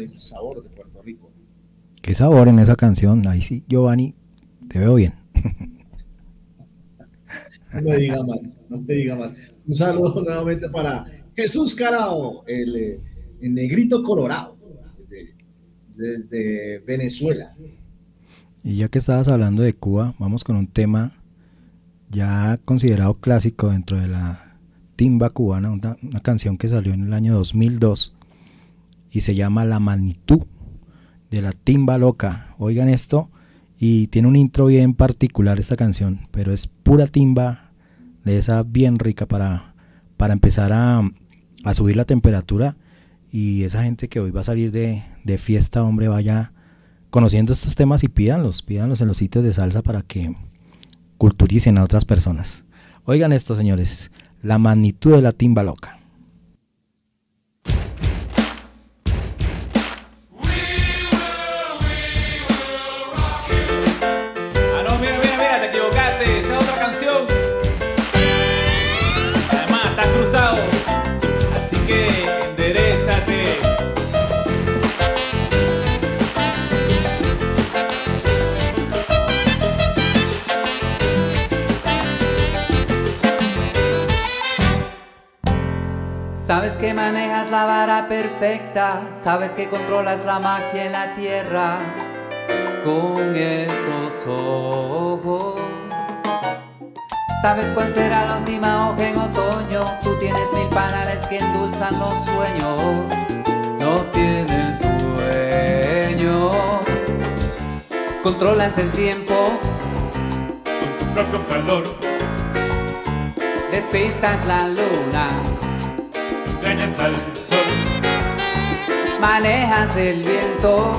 del sabor de Puerto Rico. Qué sabor en esa canción. Ahí sí, Giovanni, te veo bien. No me diga más, no me diga más. Un saludo nuevamente para Jesús Carao, el, eh, el negrito colorado, desde, desde Venezuela. Y ya que estabas hablando de Cuba, vamos con un tema ya considerado clásico dentro de la timba cubana, una, una canción que salió en el año 2002 y se llama La Magnitud de la Timba Loca. Oigan esto y tiene un intro bien particular esta canción, pero es pura timba de esa bien rica para, para empezar a, a subir la temperatura y esa gente que hoy va a salir de, de fiesta, hombre, vaya conociendo estos temas y pídanlos, pídanlos en los sitios de salsa para que culturicen a otras personas. Oigan esto, señores, la magnitud de la timba loca. La vara perfecta, sabes que controlas la magia en la tierra. Con esos ojos. Sabes cuál será la última hoja en otoño, tú tienes mil panales que endulzan los sueños, no tienes dueño. Controlas el tiempo. Con tu propio calor, despistas la luna, engañas al manejas el viento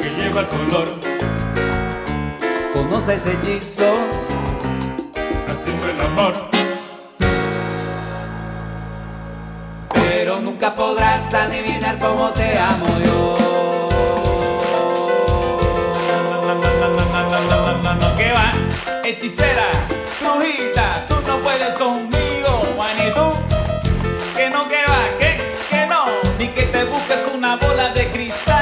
que lleva el color. Conoces hechizos haciendo el amor. Pero nunca podrás adivinar cómo te amo yo. No, no, no, ¿Qué va? Hechicera, brujita, tú no puedes conmigo. De cristal,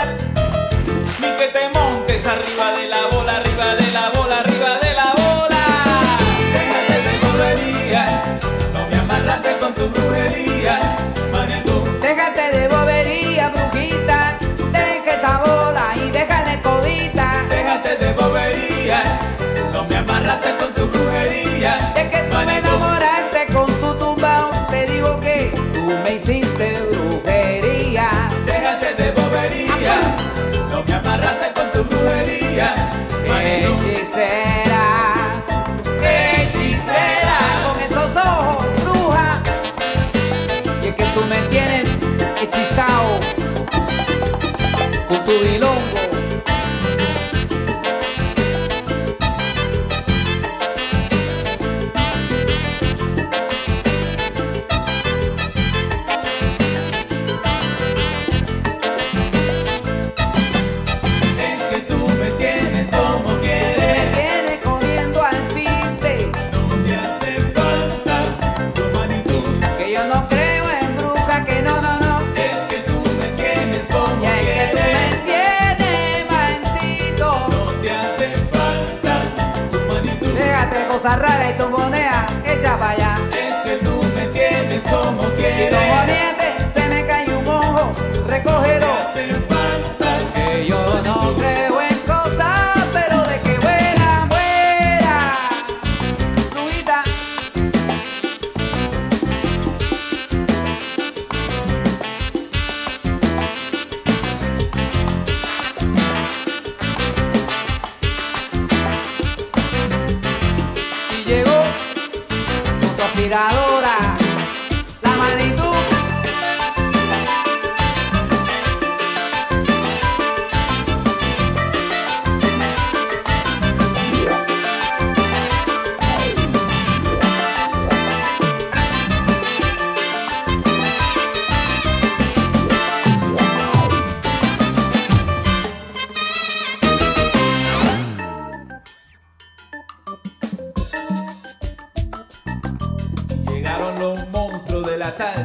Everybody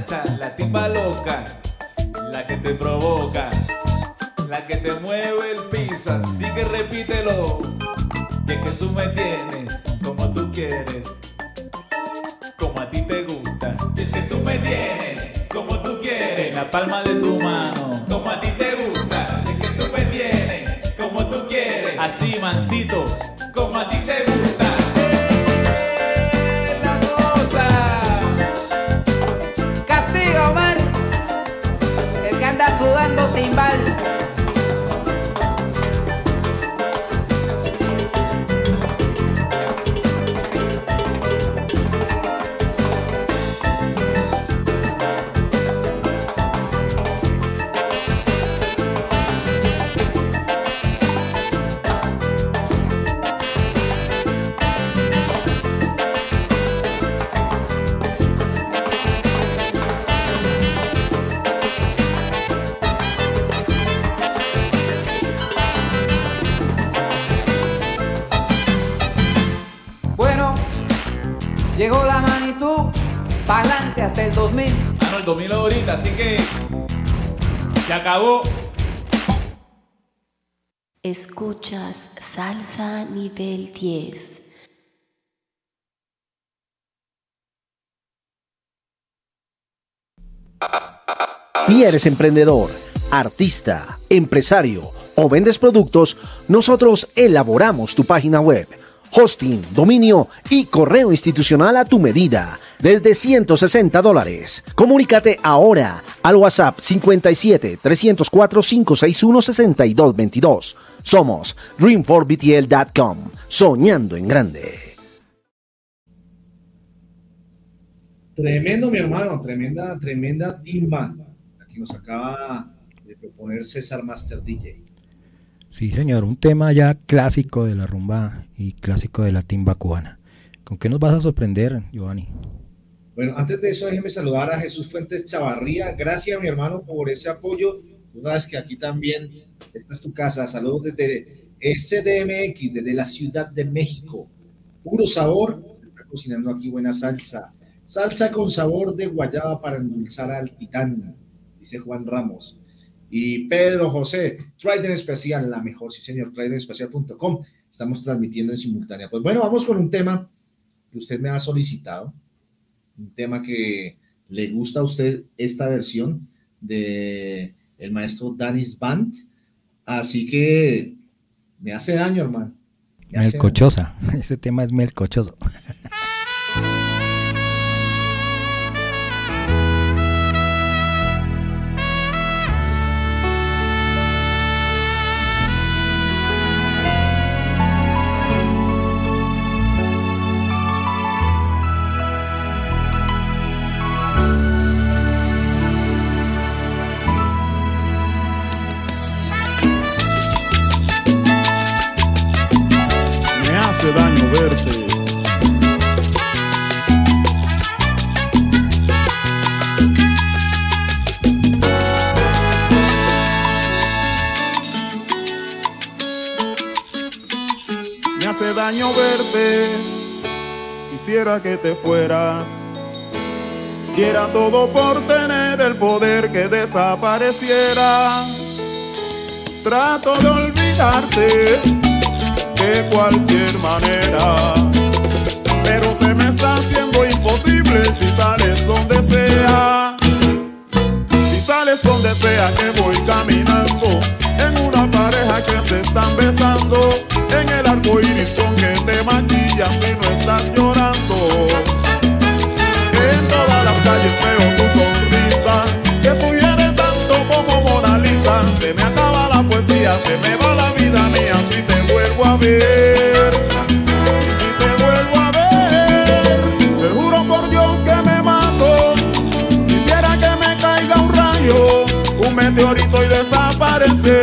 la timba loca, la que te provoca, la que te mueve el piso, así que repítelo. Y es que tú me tienes como tú quieres, como a ti te gusta. Es que tú me tienes como tú quieres, en la palma de tu mano, como a ti te gusta. Es que tú me tienes como tú quieres, así mansito, como a ti te gusta. El 2000 ahorita, así que se acabó. Escuchas Salsa Nivel 10. Si eres emprendedor, artista, empresario o vendes productos, nosotros elaboramos tu página web, hosting, dominio y correo institucional a tu medida desde 160 dólares. Comunícate ahora al WhatsApp 57 304 561 6222. Somos dream4btl.com, soñando en grande. Tremendo, mi hermano, tremenda, tremenda timba la que nos acaba de proponer César Master DJ. Sí, señor, un tema ya clásico de la rumba y clásico de la timba cubana. ¿Con qué nos vas a sorprender, Giovanni? Bueno, antes de eso, déjeme saludar a Jesús Fuentes Chavarría. Gracias, mi hermano, por ese apoyo. Tú sabes que aquí también, esta es tu casa. Saludos desde SDMX, desde la Ciudad de México. Puro sabor, se está cocinando aquí buena salsa. Salsa con sabor de guayaba para endulzar al titán, dice Juan Ramos. Y Pedro José, Trident Especial, la mejor, sí señor, tridentespecial.com. Estamos transmitiendo en simultánea. Pues bueno, vamos con un tema que usted me ha solicitado, un tema que le gusta a usted esta versión de el maestro Danis Band. Así que me hace daño, hermano. Me Melcochosa. Ese tema es melcochoso. daño verte. Quisiera que te fueras. Diera todo por tener el poder que desapareciera. Trato de olvidarte de cualquier manera. Pero se me está haciendo imposible si sales donde sea. Si sales donde sea que voy caminando. En una pareja que se están besando. En el arco iris con que te maquillas si no estás llorando. En todas las calles veo tu sonrisa. Que sugiere tanto como Mona. Se me acaba la poesía, se me va la vida mía si te vuelvo a ver. Meteorito y desaparecer.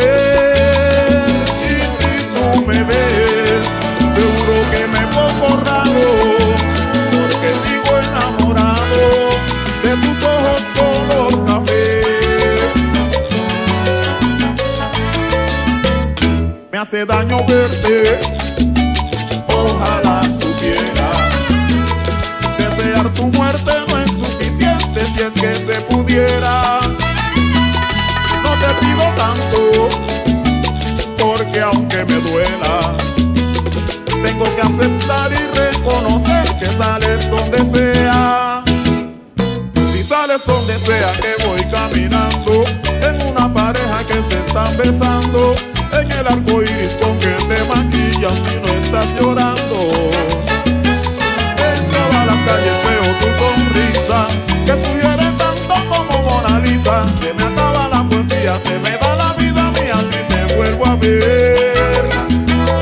Y si tú me ves, seguro que me pongo raro, porque sigo enamorado de tus ojos color café. me hace daño verte. Ojalá supiera. Desear tu muerte no es suficiente si es que se pudiera. Te pido tanto, porque aunque me duela, tengo que aceptar y reconocer que sales donde sea. Si sales donde sea que voy caminando, en una pareja que se están besando, en el arco iris con que te maquillas si no estás llorando. En todas las calles veo tu sonrisa, que sugiere tanto como Mona Lisa. Se me acaba se me da la vida mía si te vuelvo a ver.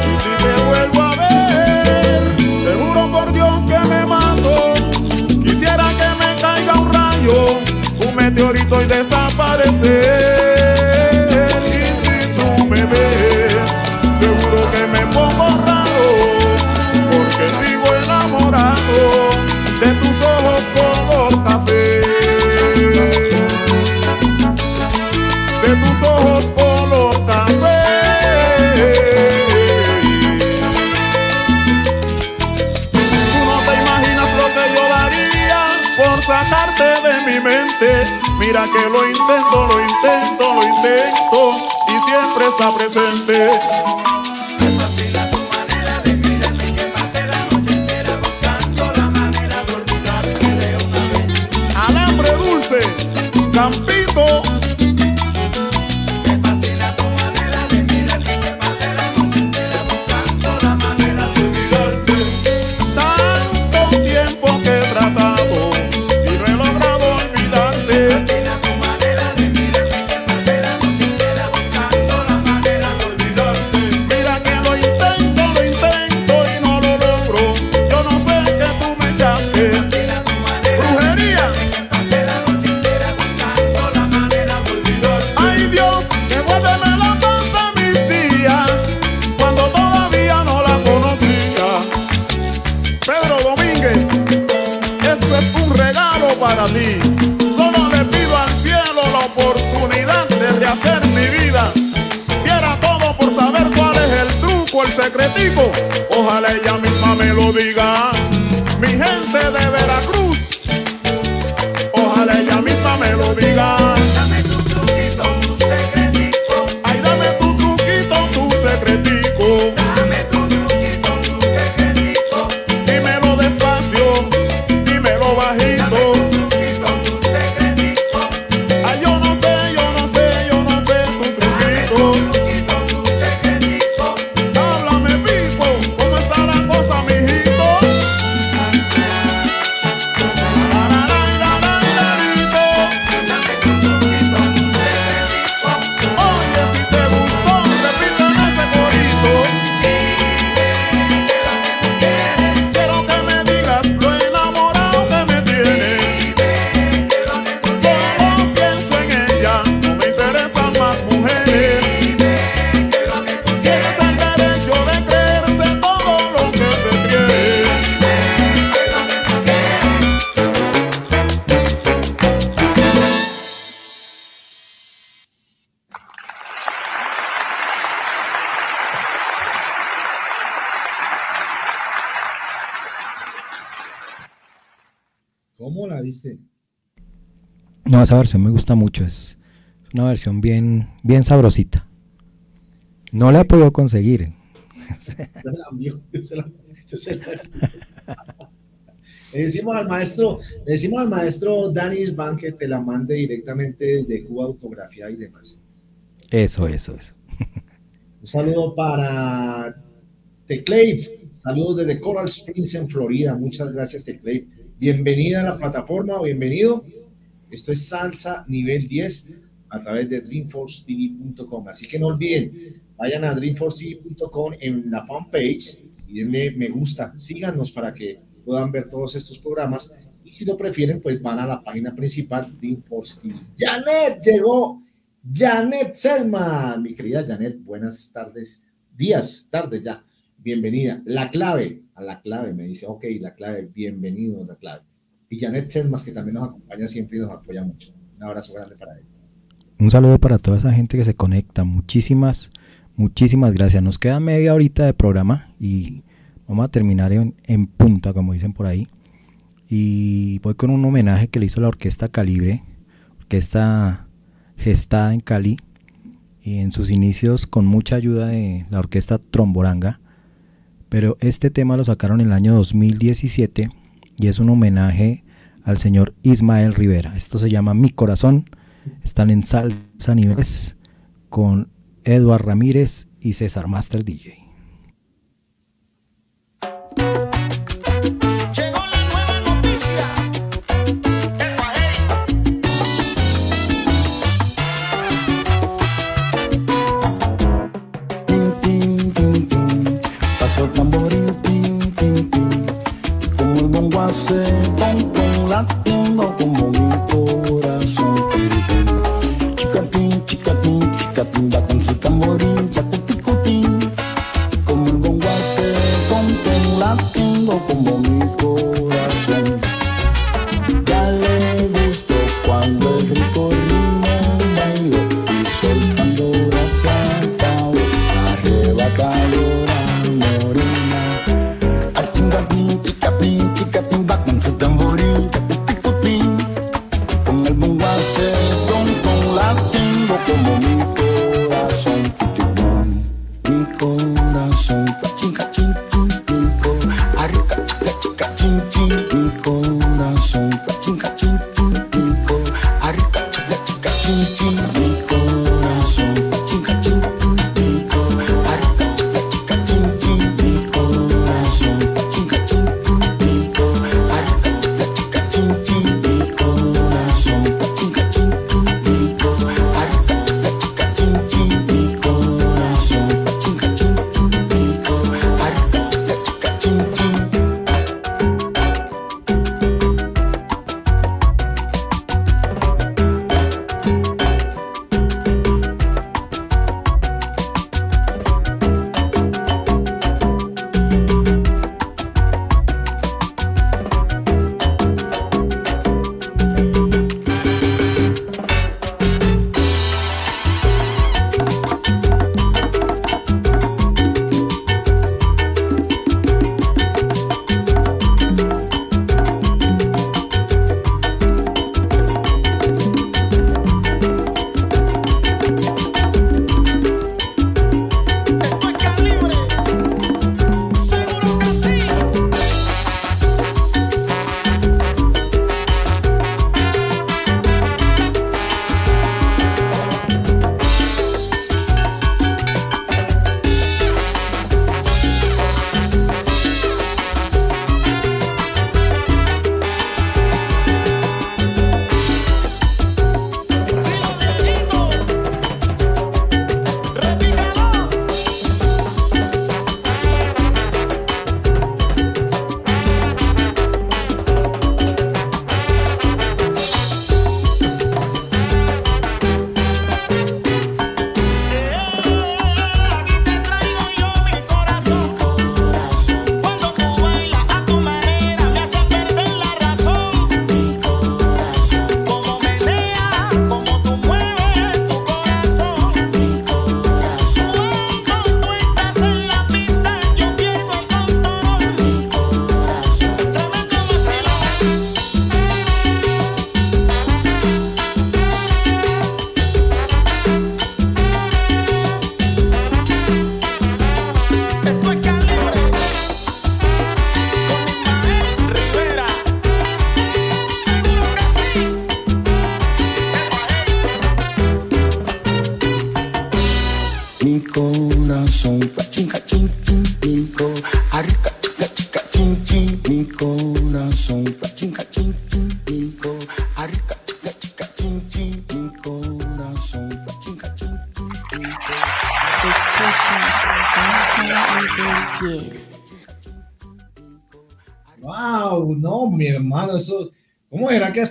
Y si te vuelvo a ver, te juro por Dios que me mato. Quisiera que me caiga un rayo, un meteorito y desaparecer. Mira que lo intento, lo intento, lo intento y siempre está presente. Alambre dulce, Campito. Para ti. Solo le pido al cielo la oportunidad de rehacer mi vida. Diera todo por saber cuál es el truco, el secretico. Ojalá ella misma me lo diga. Mi gente de Veracruz. Ojalá ella misma me lo diga. Esa versión me gusta mucho. Es una versión bien, bien sabrosita. No la he podido conseguir. Le decimos al maestro, le decimos al maestro Danis Van que te la mande directamente de Cuba autografía y demás. Eso, eso, eso. Un saludo para Teclave, saludos desde Coral Springs en Florida. Muchas gracias, Teclave. Bienvenida a la plataforma, bienvenido. Esto es Salsa Nivel 10 a través de dreamforcetv.com. Así que no olviden, vayan a dreamforcetv.com en la fanpage y denle me gusta, síganos para que puedan ver todos estos programas. Y si lo prefieren, pues van a la página principal, Dreamforce TV. Janet llegó, Janet Selman, mi querida Janet, buenas tardes, días, tardes ya, bienvenida. La clave, a la clave, me dice, ok, la clave, bienvenido a la clave. Y Janet Selman, que también nos acompaña siempre y nos apoya mucho. Un abrazo grande para ella. Un saludo para toda esa gente que se conecta. Muchísimas, muchísimas gracias. Nos queda media horita de programa y vamos a terminar en, en punta, como dicen por ahí. Y voy con un homenaje que le hizo la Orquesta Calibre, orquesta gestada en Cali, y en sus inicios con mucha ayuda de la Orquesta Tromboranga. Pero este tema lo sacaron en el año 2017 y es un homenaje al señor Ismael Rivera. Esto se llama Mi Corazón. Están en salsa niveles con Eduard Ramírez y César Master DJ. Hace pom, pom, latiendo como mi corazón. Chicatín, chicatín, chicatín, va con su tamborín, chacuticutín. Y como el bongo hace pom, pom, latiendo como mi corazón. Ya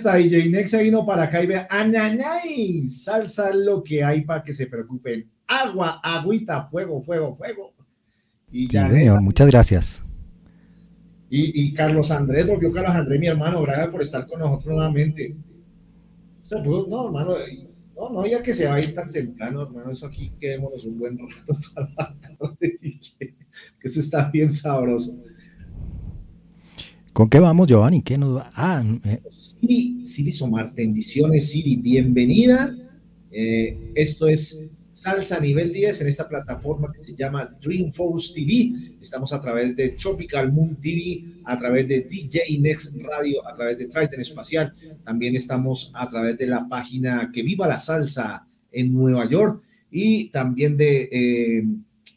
hasta DJ Nex se vino para acá y vea, añañay, salsa lo que hay para que se preocupen? Agua, agüita, fuego, fuego, fuego. Y Sí, ya, señor, muchas gracias. Y, y Carlos Andrés, volvió Carlos Andrés, mi hermano, gracias por estar con nosotros nuevamente. O sea, pues, no, hermano, no, no, ya que se va a ir tan temprano, hermano, eso aquí quedémonos un buen rato y que, que eso está bien sabroso. ¿Con qué vamos, Giovanni? ¿Qué nos va? Ah, eh, Siri, Siri Somar, bendiciones, Siri, bienvenida. Eh, esto es Salsa Nivel 10 en esta plataforma que se llama Dreamforce TV. Estamos a través de Tropical Moon TV, a través de DJ Next Radio, a través de Triton Espacial. También estamos a través de la página Que Viva la Salsa en Nueva York y también de, eh,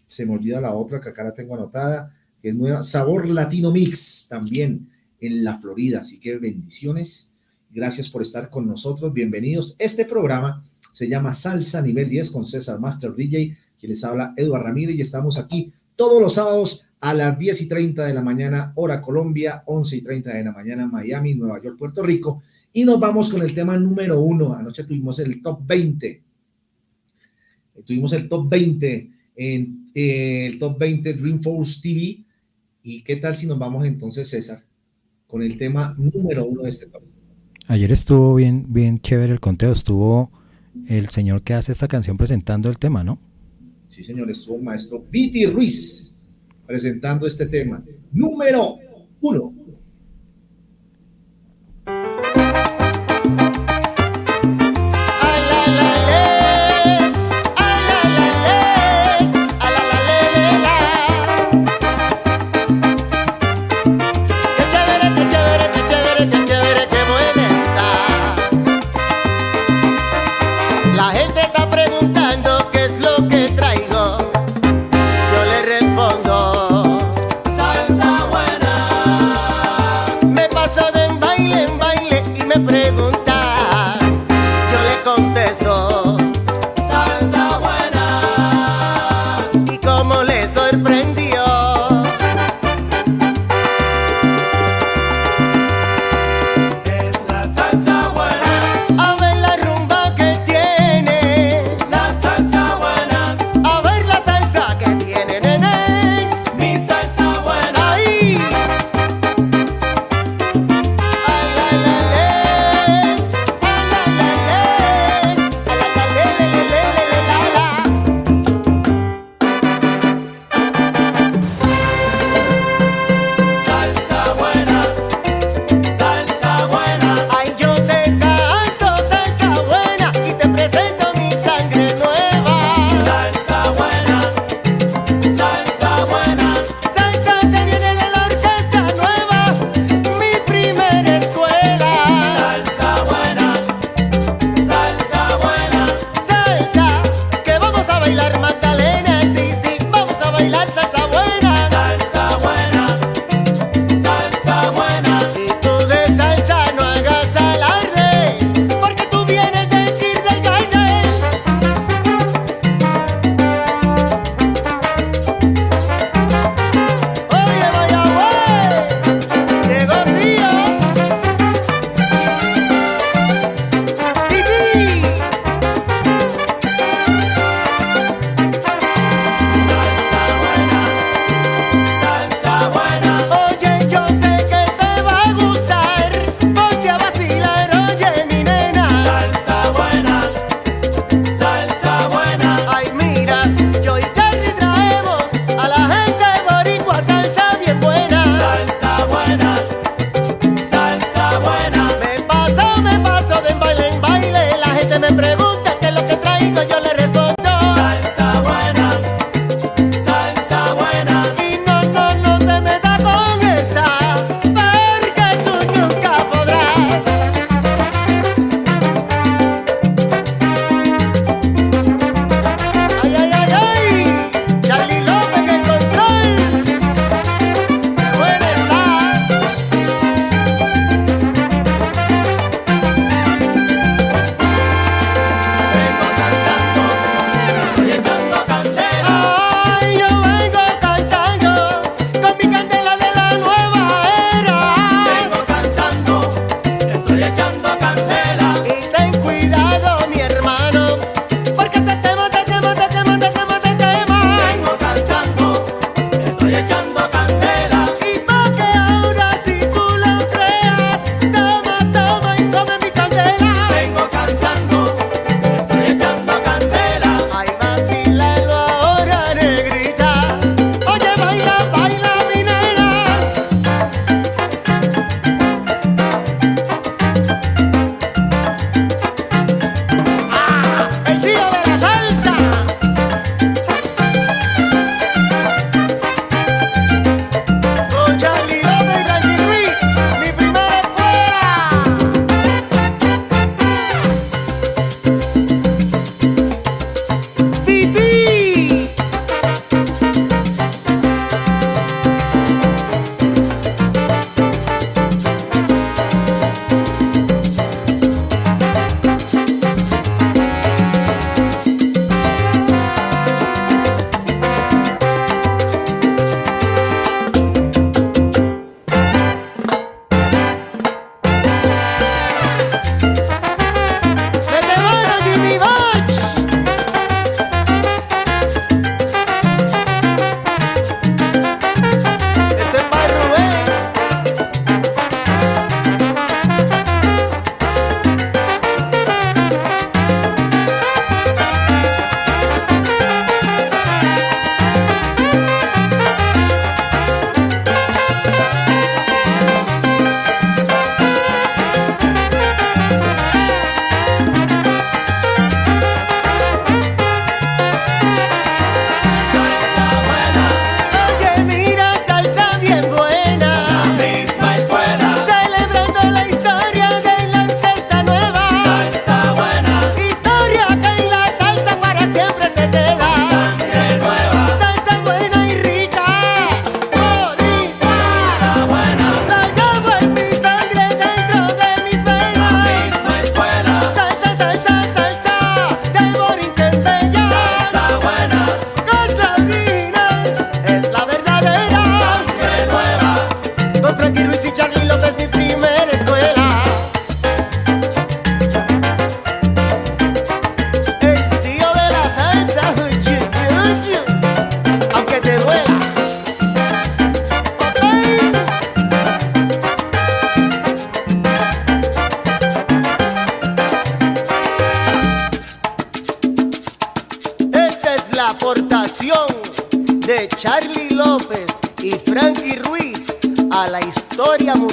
se me olvida la otra que acá la tengo anotada, que es nueva, Sabor Latino Mix también en la Florida. Así que bendiciones. Gracias por estar con nosotros. Bienvenidos. Este programa se llama Salsa Nivel 10 con César Master DJ, quien les habla Eduardo Ramírez y estamos aquí todos los sábados a las 10 y 30 de la mañana, hora Colombia, 11 y 30 de la mañana, Miami, Nueva York, Puerto Rico. Y nos vamos con el tema número uno. Anoche tuvimos el top 20. Tuvimos el top 20 en eh, el top 20 Dreamforce TV. ¿Y qué tal si nos vamos entonces, César, con el tema número uno de este top? ayer estuvo bien, bien chévere el conteo. Estuvo el señor que hace esta canción presentando el tema, ¿no? Sí, señor, estuvo el maestro Viti Ruiz presentando este tema. Número uno.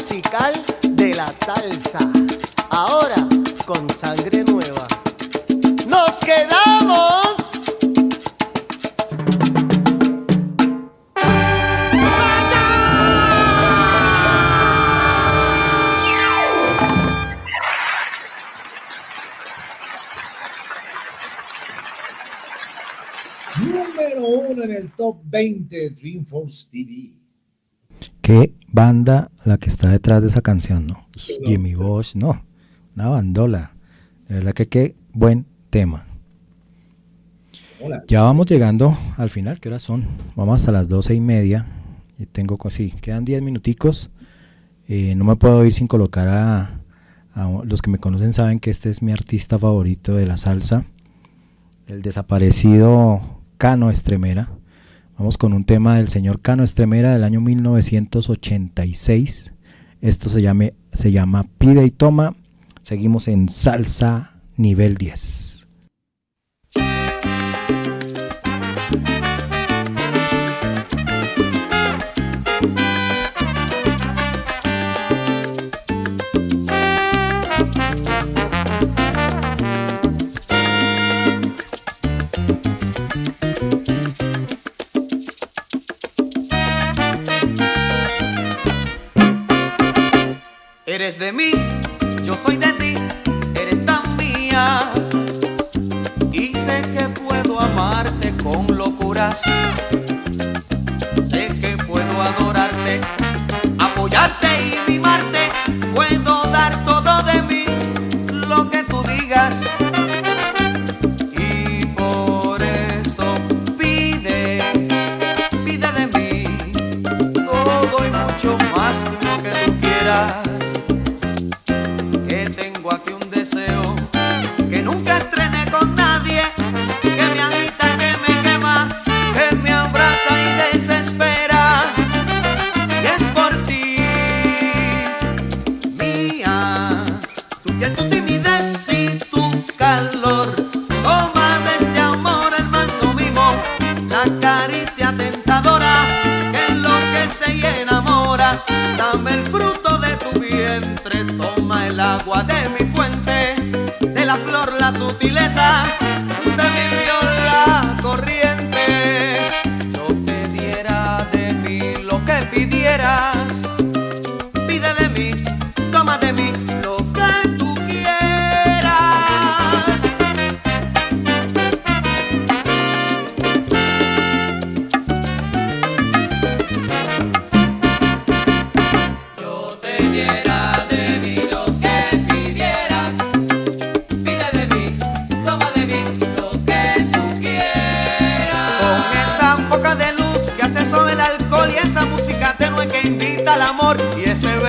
Musical de la salsa. Ahora con sangre nueva. ¡Nos quedamos! Número uno en el top 20 Dreamforce TV. Qué banda la que está detrás de esa canción, ¿no? Jimmy Bosch, no. Una bandola. De verdad que qué buen tema. Hola. Ya vamos llegando al final, ¿qué horas son? Vamos hasta las doce y media. Y tengo así, quedan 10 minuticos. Eh, no me puedo ir sin colocar a, a- Los que me conocen saben que este es mi artista favorito de la salsa. El desaparecido Cano Estremera. Vamos con un tema del señor Cano Estremera del año 1986. Esto se, llame, se llama Pide y Toma. Seguimos en Salsa Nivel 10. Eres de mí, yo soy de ti, eres tan mía. Y sé que puedo amarte con locuras. Sé que puedo adorarte, apoyarte y mimarte. Puedo dar todo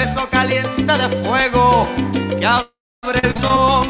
beso caliente de fuego que abre el son.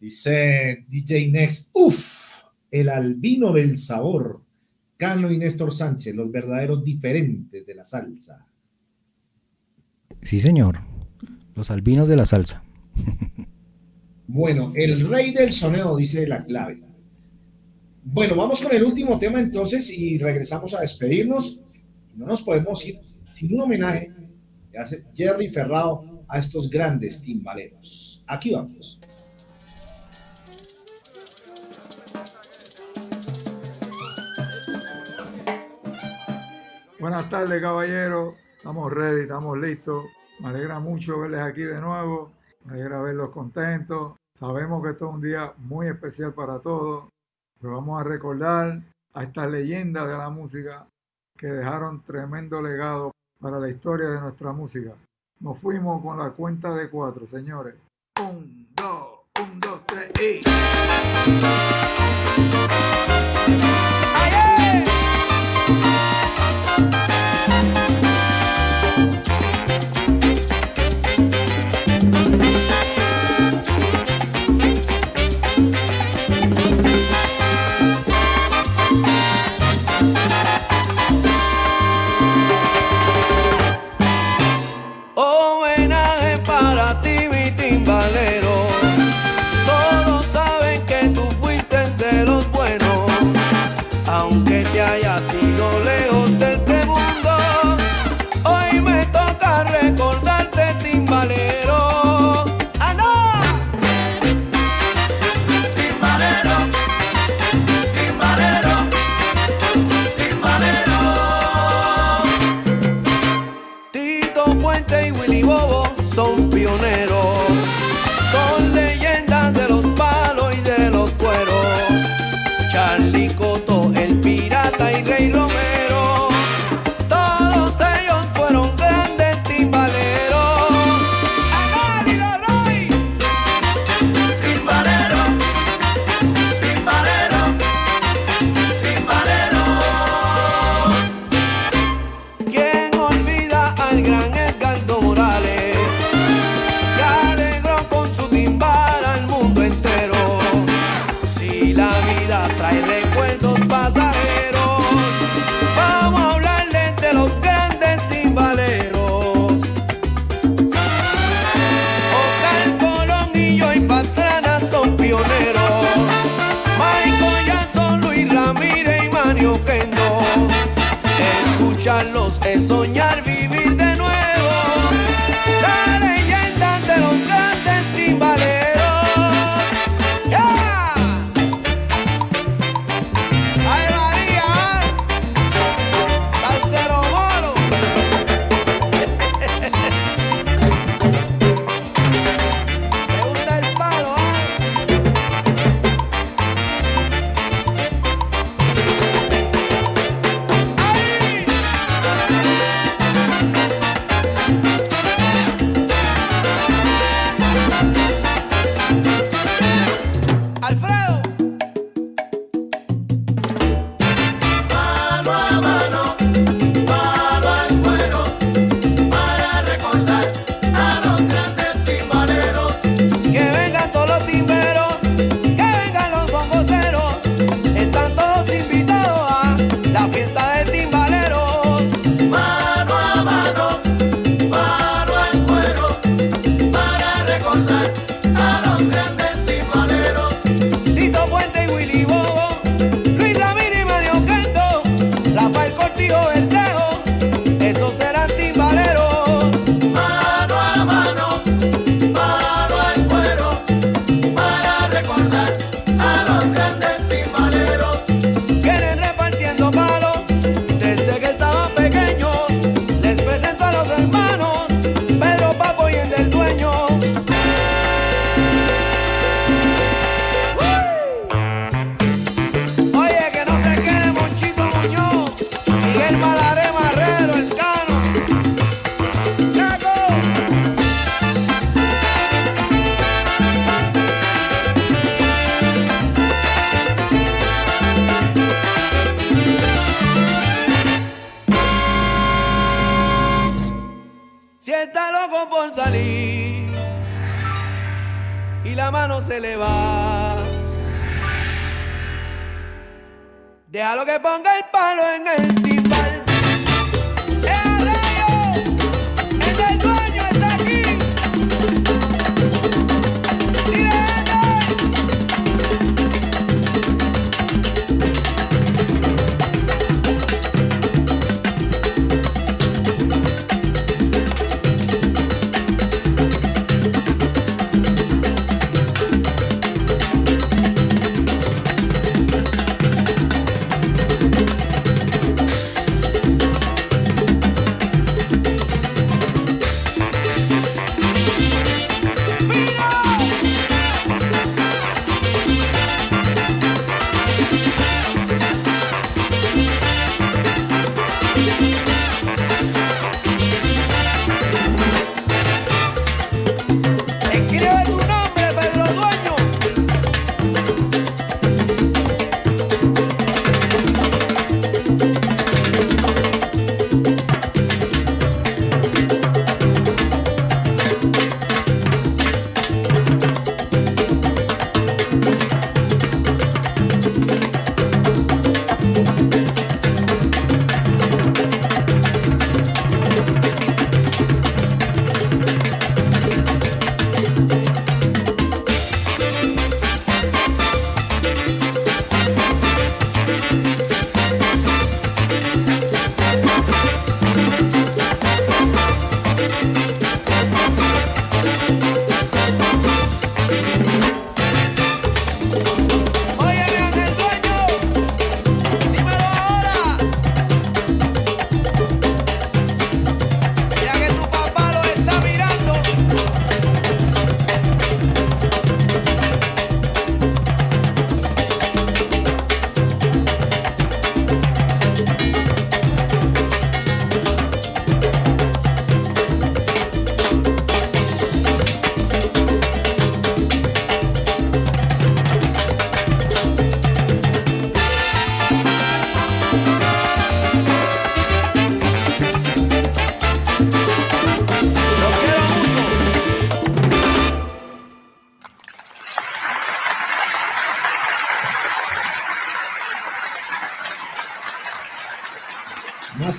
Dice DJ Next, uff, el albino del sabor. Cano y Néstor Sánchez, los verdaderos diferentes de la salsa. Sí, señor. Los albinos de la salsa. Bueno, el rey del soneo, dice la clave. Bueno, vamos con el último tema entonces y regresamos a despedirnos. No nos podemos ir sin un homenaje que hace Jerry Ferrao a estos grandes timbaleros. Aquí vamos. Buenas tardes, caballeros. Estamos ready, estamos listos. Me alegra mucho verles aquí de nuevo. Me alegra verlos contentos. Sabemos que esto es un día muy especial para todos. Pero vamos a recordar a estas leyendas de la música que dejaron tremendo legado para la historia de nuestra música. Nos fuimos con la cuenta de cuatro, señores. Un, dos, un, dos, tres y.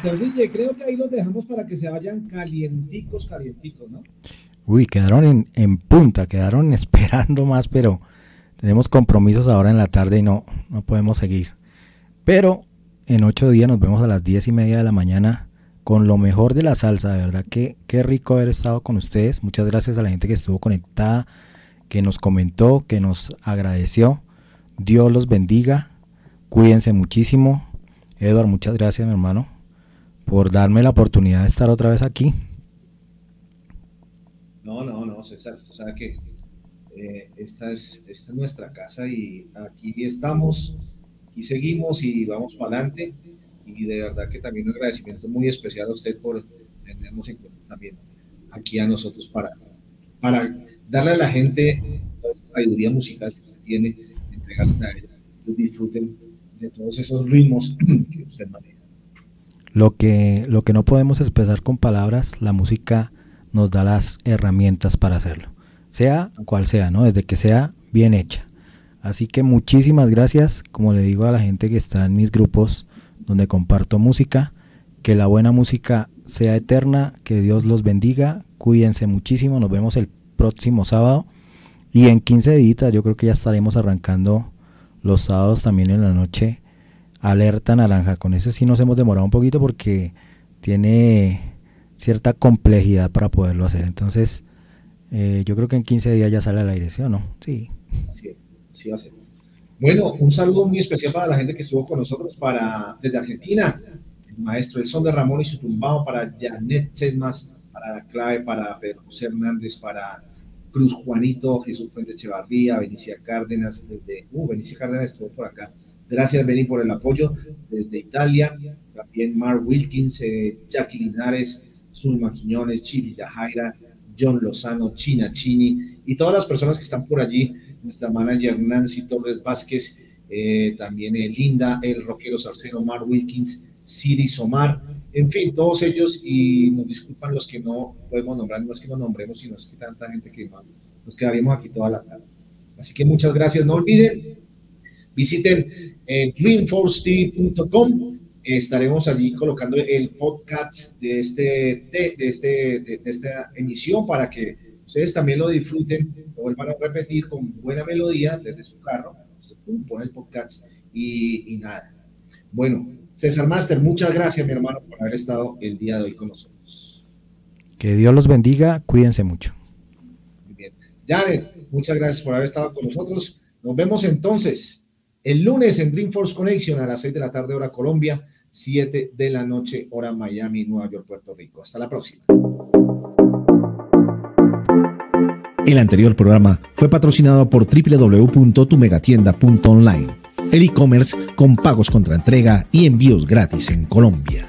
Master DJ, creo que ahí los dejamos para que se vayan calienticos, calienticos, ¿no? Uy, quedaron en, en punta, quedaron esperando más, pero tenemos compromisos ahora en la tarde y no, no podemos seguir. Pero en ocho días nos vemos a las diez y media de la mañana con lo mejor de la salsa. De verdad que qué rico haber estado con ustedes. Muchas gracias a la gente que estuvo conectada, que nos comentó, que nos agradeció. Dios los bendiga. Cuídense muchísimo. Edward, muchas gracias, mi hermano, por darme la oportunidad de estar otra vez aquí. No, no, no, César, usted sabe que eh, esta, es, esta es nuestra casa y aquí estamos, y seguimos y vamos para adelante. Y de verdad que también un agradecimiento muy especial a usted por tenernos en cuenta también aquí a nosotros para, para darle a la gente la sabiduría musical que usted tiene, entregarse a ella, disfruten de todos esos ritmos que usted maneja. Lo que, lo que no podemos expresar con palabras, la música nos da las herramientas para hacerlo. Sea cual sea, ¿no? Desde que sea bien hecha. Así que muchísimas gracias, como le digo a la gente que está en mis grupos donde comparto música, que la buena música sea eterna, que Dios los bendiga, cuídense muchísimo, nos vemos el próximo sábado y en 15 días yo creo que ya estaremos arrancando los sábados también en la noche alerta naranja. Con ese sí nos hemos demorado un poquito porque tiene cierta complejidad para poderlo hacer. Entonces, eh, yo creo que en 15 días ya sale a la dirección, ¿no? Sí. Así, así va a ser. Bueno, un saludo muy especial para la gente que estuvo con nosotros para, desde Argentina. El maestro El Son de Ramón y su tumbado para Janet Sedmas, para La Clave, para Pedro José Hernández, para Cruz Juanito, Jesús Fuente Echevarría, Benicia Cárdenas, desde, uh, Benicia Cárdenas estuvo por acá. Gracias, Beni, por el apoyo desde Italia. También Mark Wilkins, eh, Jackie Linares, Zulma Quiñones, Chili Yajaira, John Lozano, China Chini y todas las personas que están por allí. Nuestra manager Nancy Torres Vázquez, eh, también eh, Linda, el rockero Sarcero, Mark Wilkins, Sirisomar, en fin, todos ellos y nos disculpan los que no podemos nombrar, no es que nos nombremos, sino es que tanta gente que no, nos quedaríamos aquí toda la tarde. Así que muchas gracias, no olviden, visiten eh, dreamforcetv.com, estaremos allí colocando el podcast de, este, de, de este, de, de esta emisión para que ustedes también lo disfruten, lo vuelvan a repetir con buena melodía desde su carro, pone el podcast y, y nada. Bueno, César Master, muchas gracias, mi hermano, por haber estado el día de hoy con nosotros. Que Dios los bendiga, cuídense mucho. Muy bien. Janet, muchas gracias por haber estado con nosotros. Nos vemos entonces el lunes en Dreamforce Connection a las 6 de la tarde, hora Colombia, 7 de la noche, hora Miami, Nueva York, Puerto Rico. Hasta la próxima. El anterior programa fue patrocinado por www.tumegatienda.online, el e-commerce con pagos contra entrega y envíos gratis en Colombia.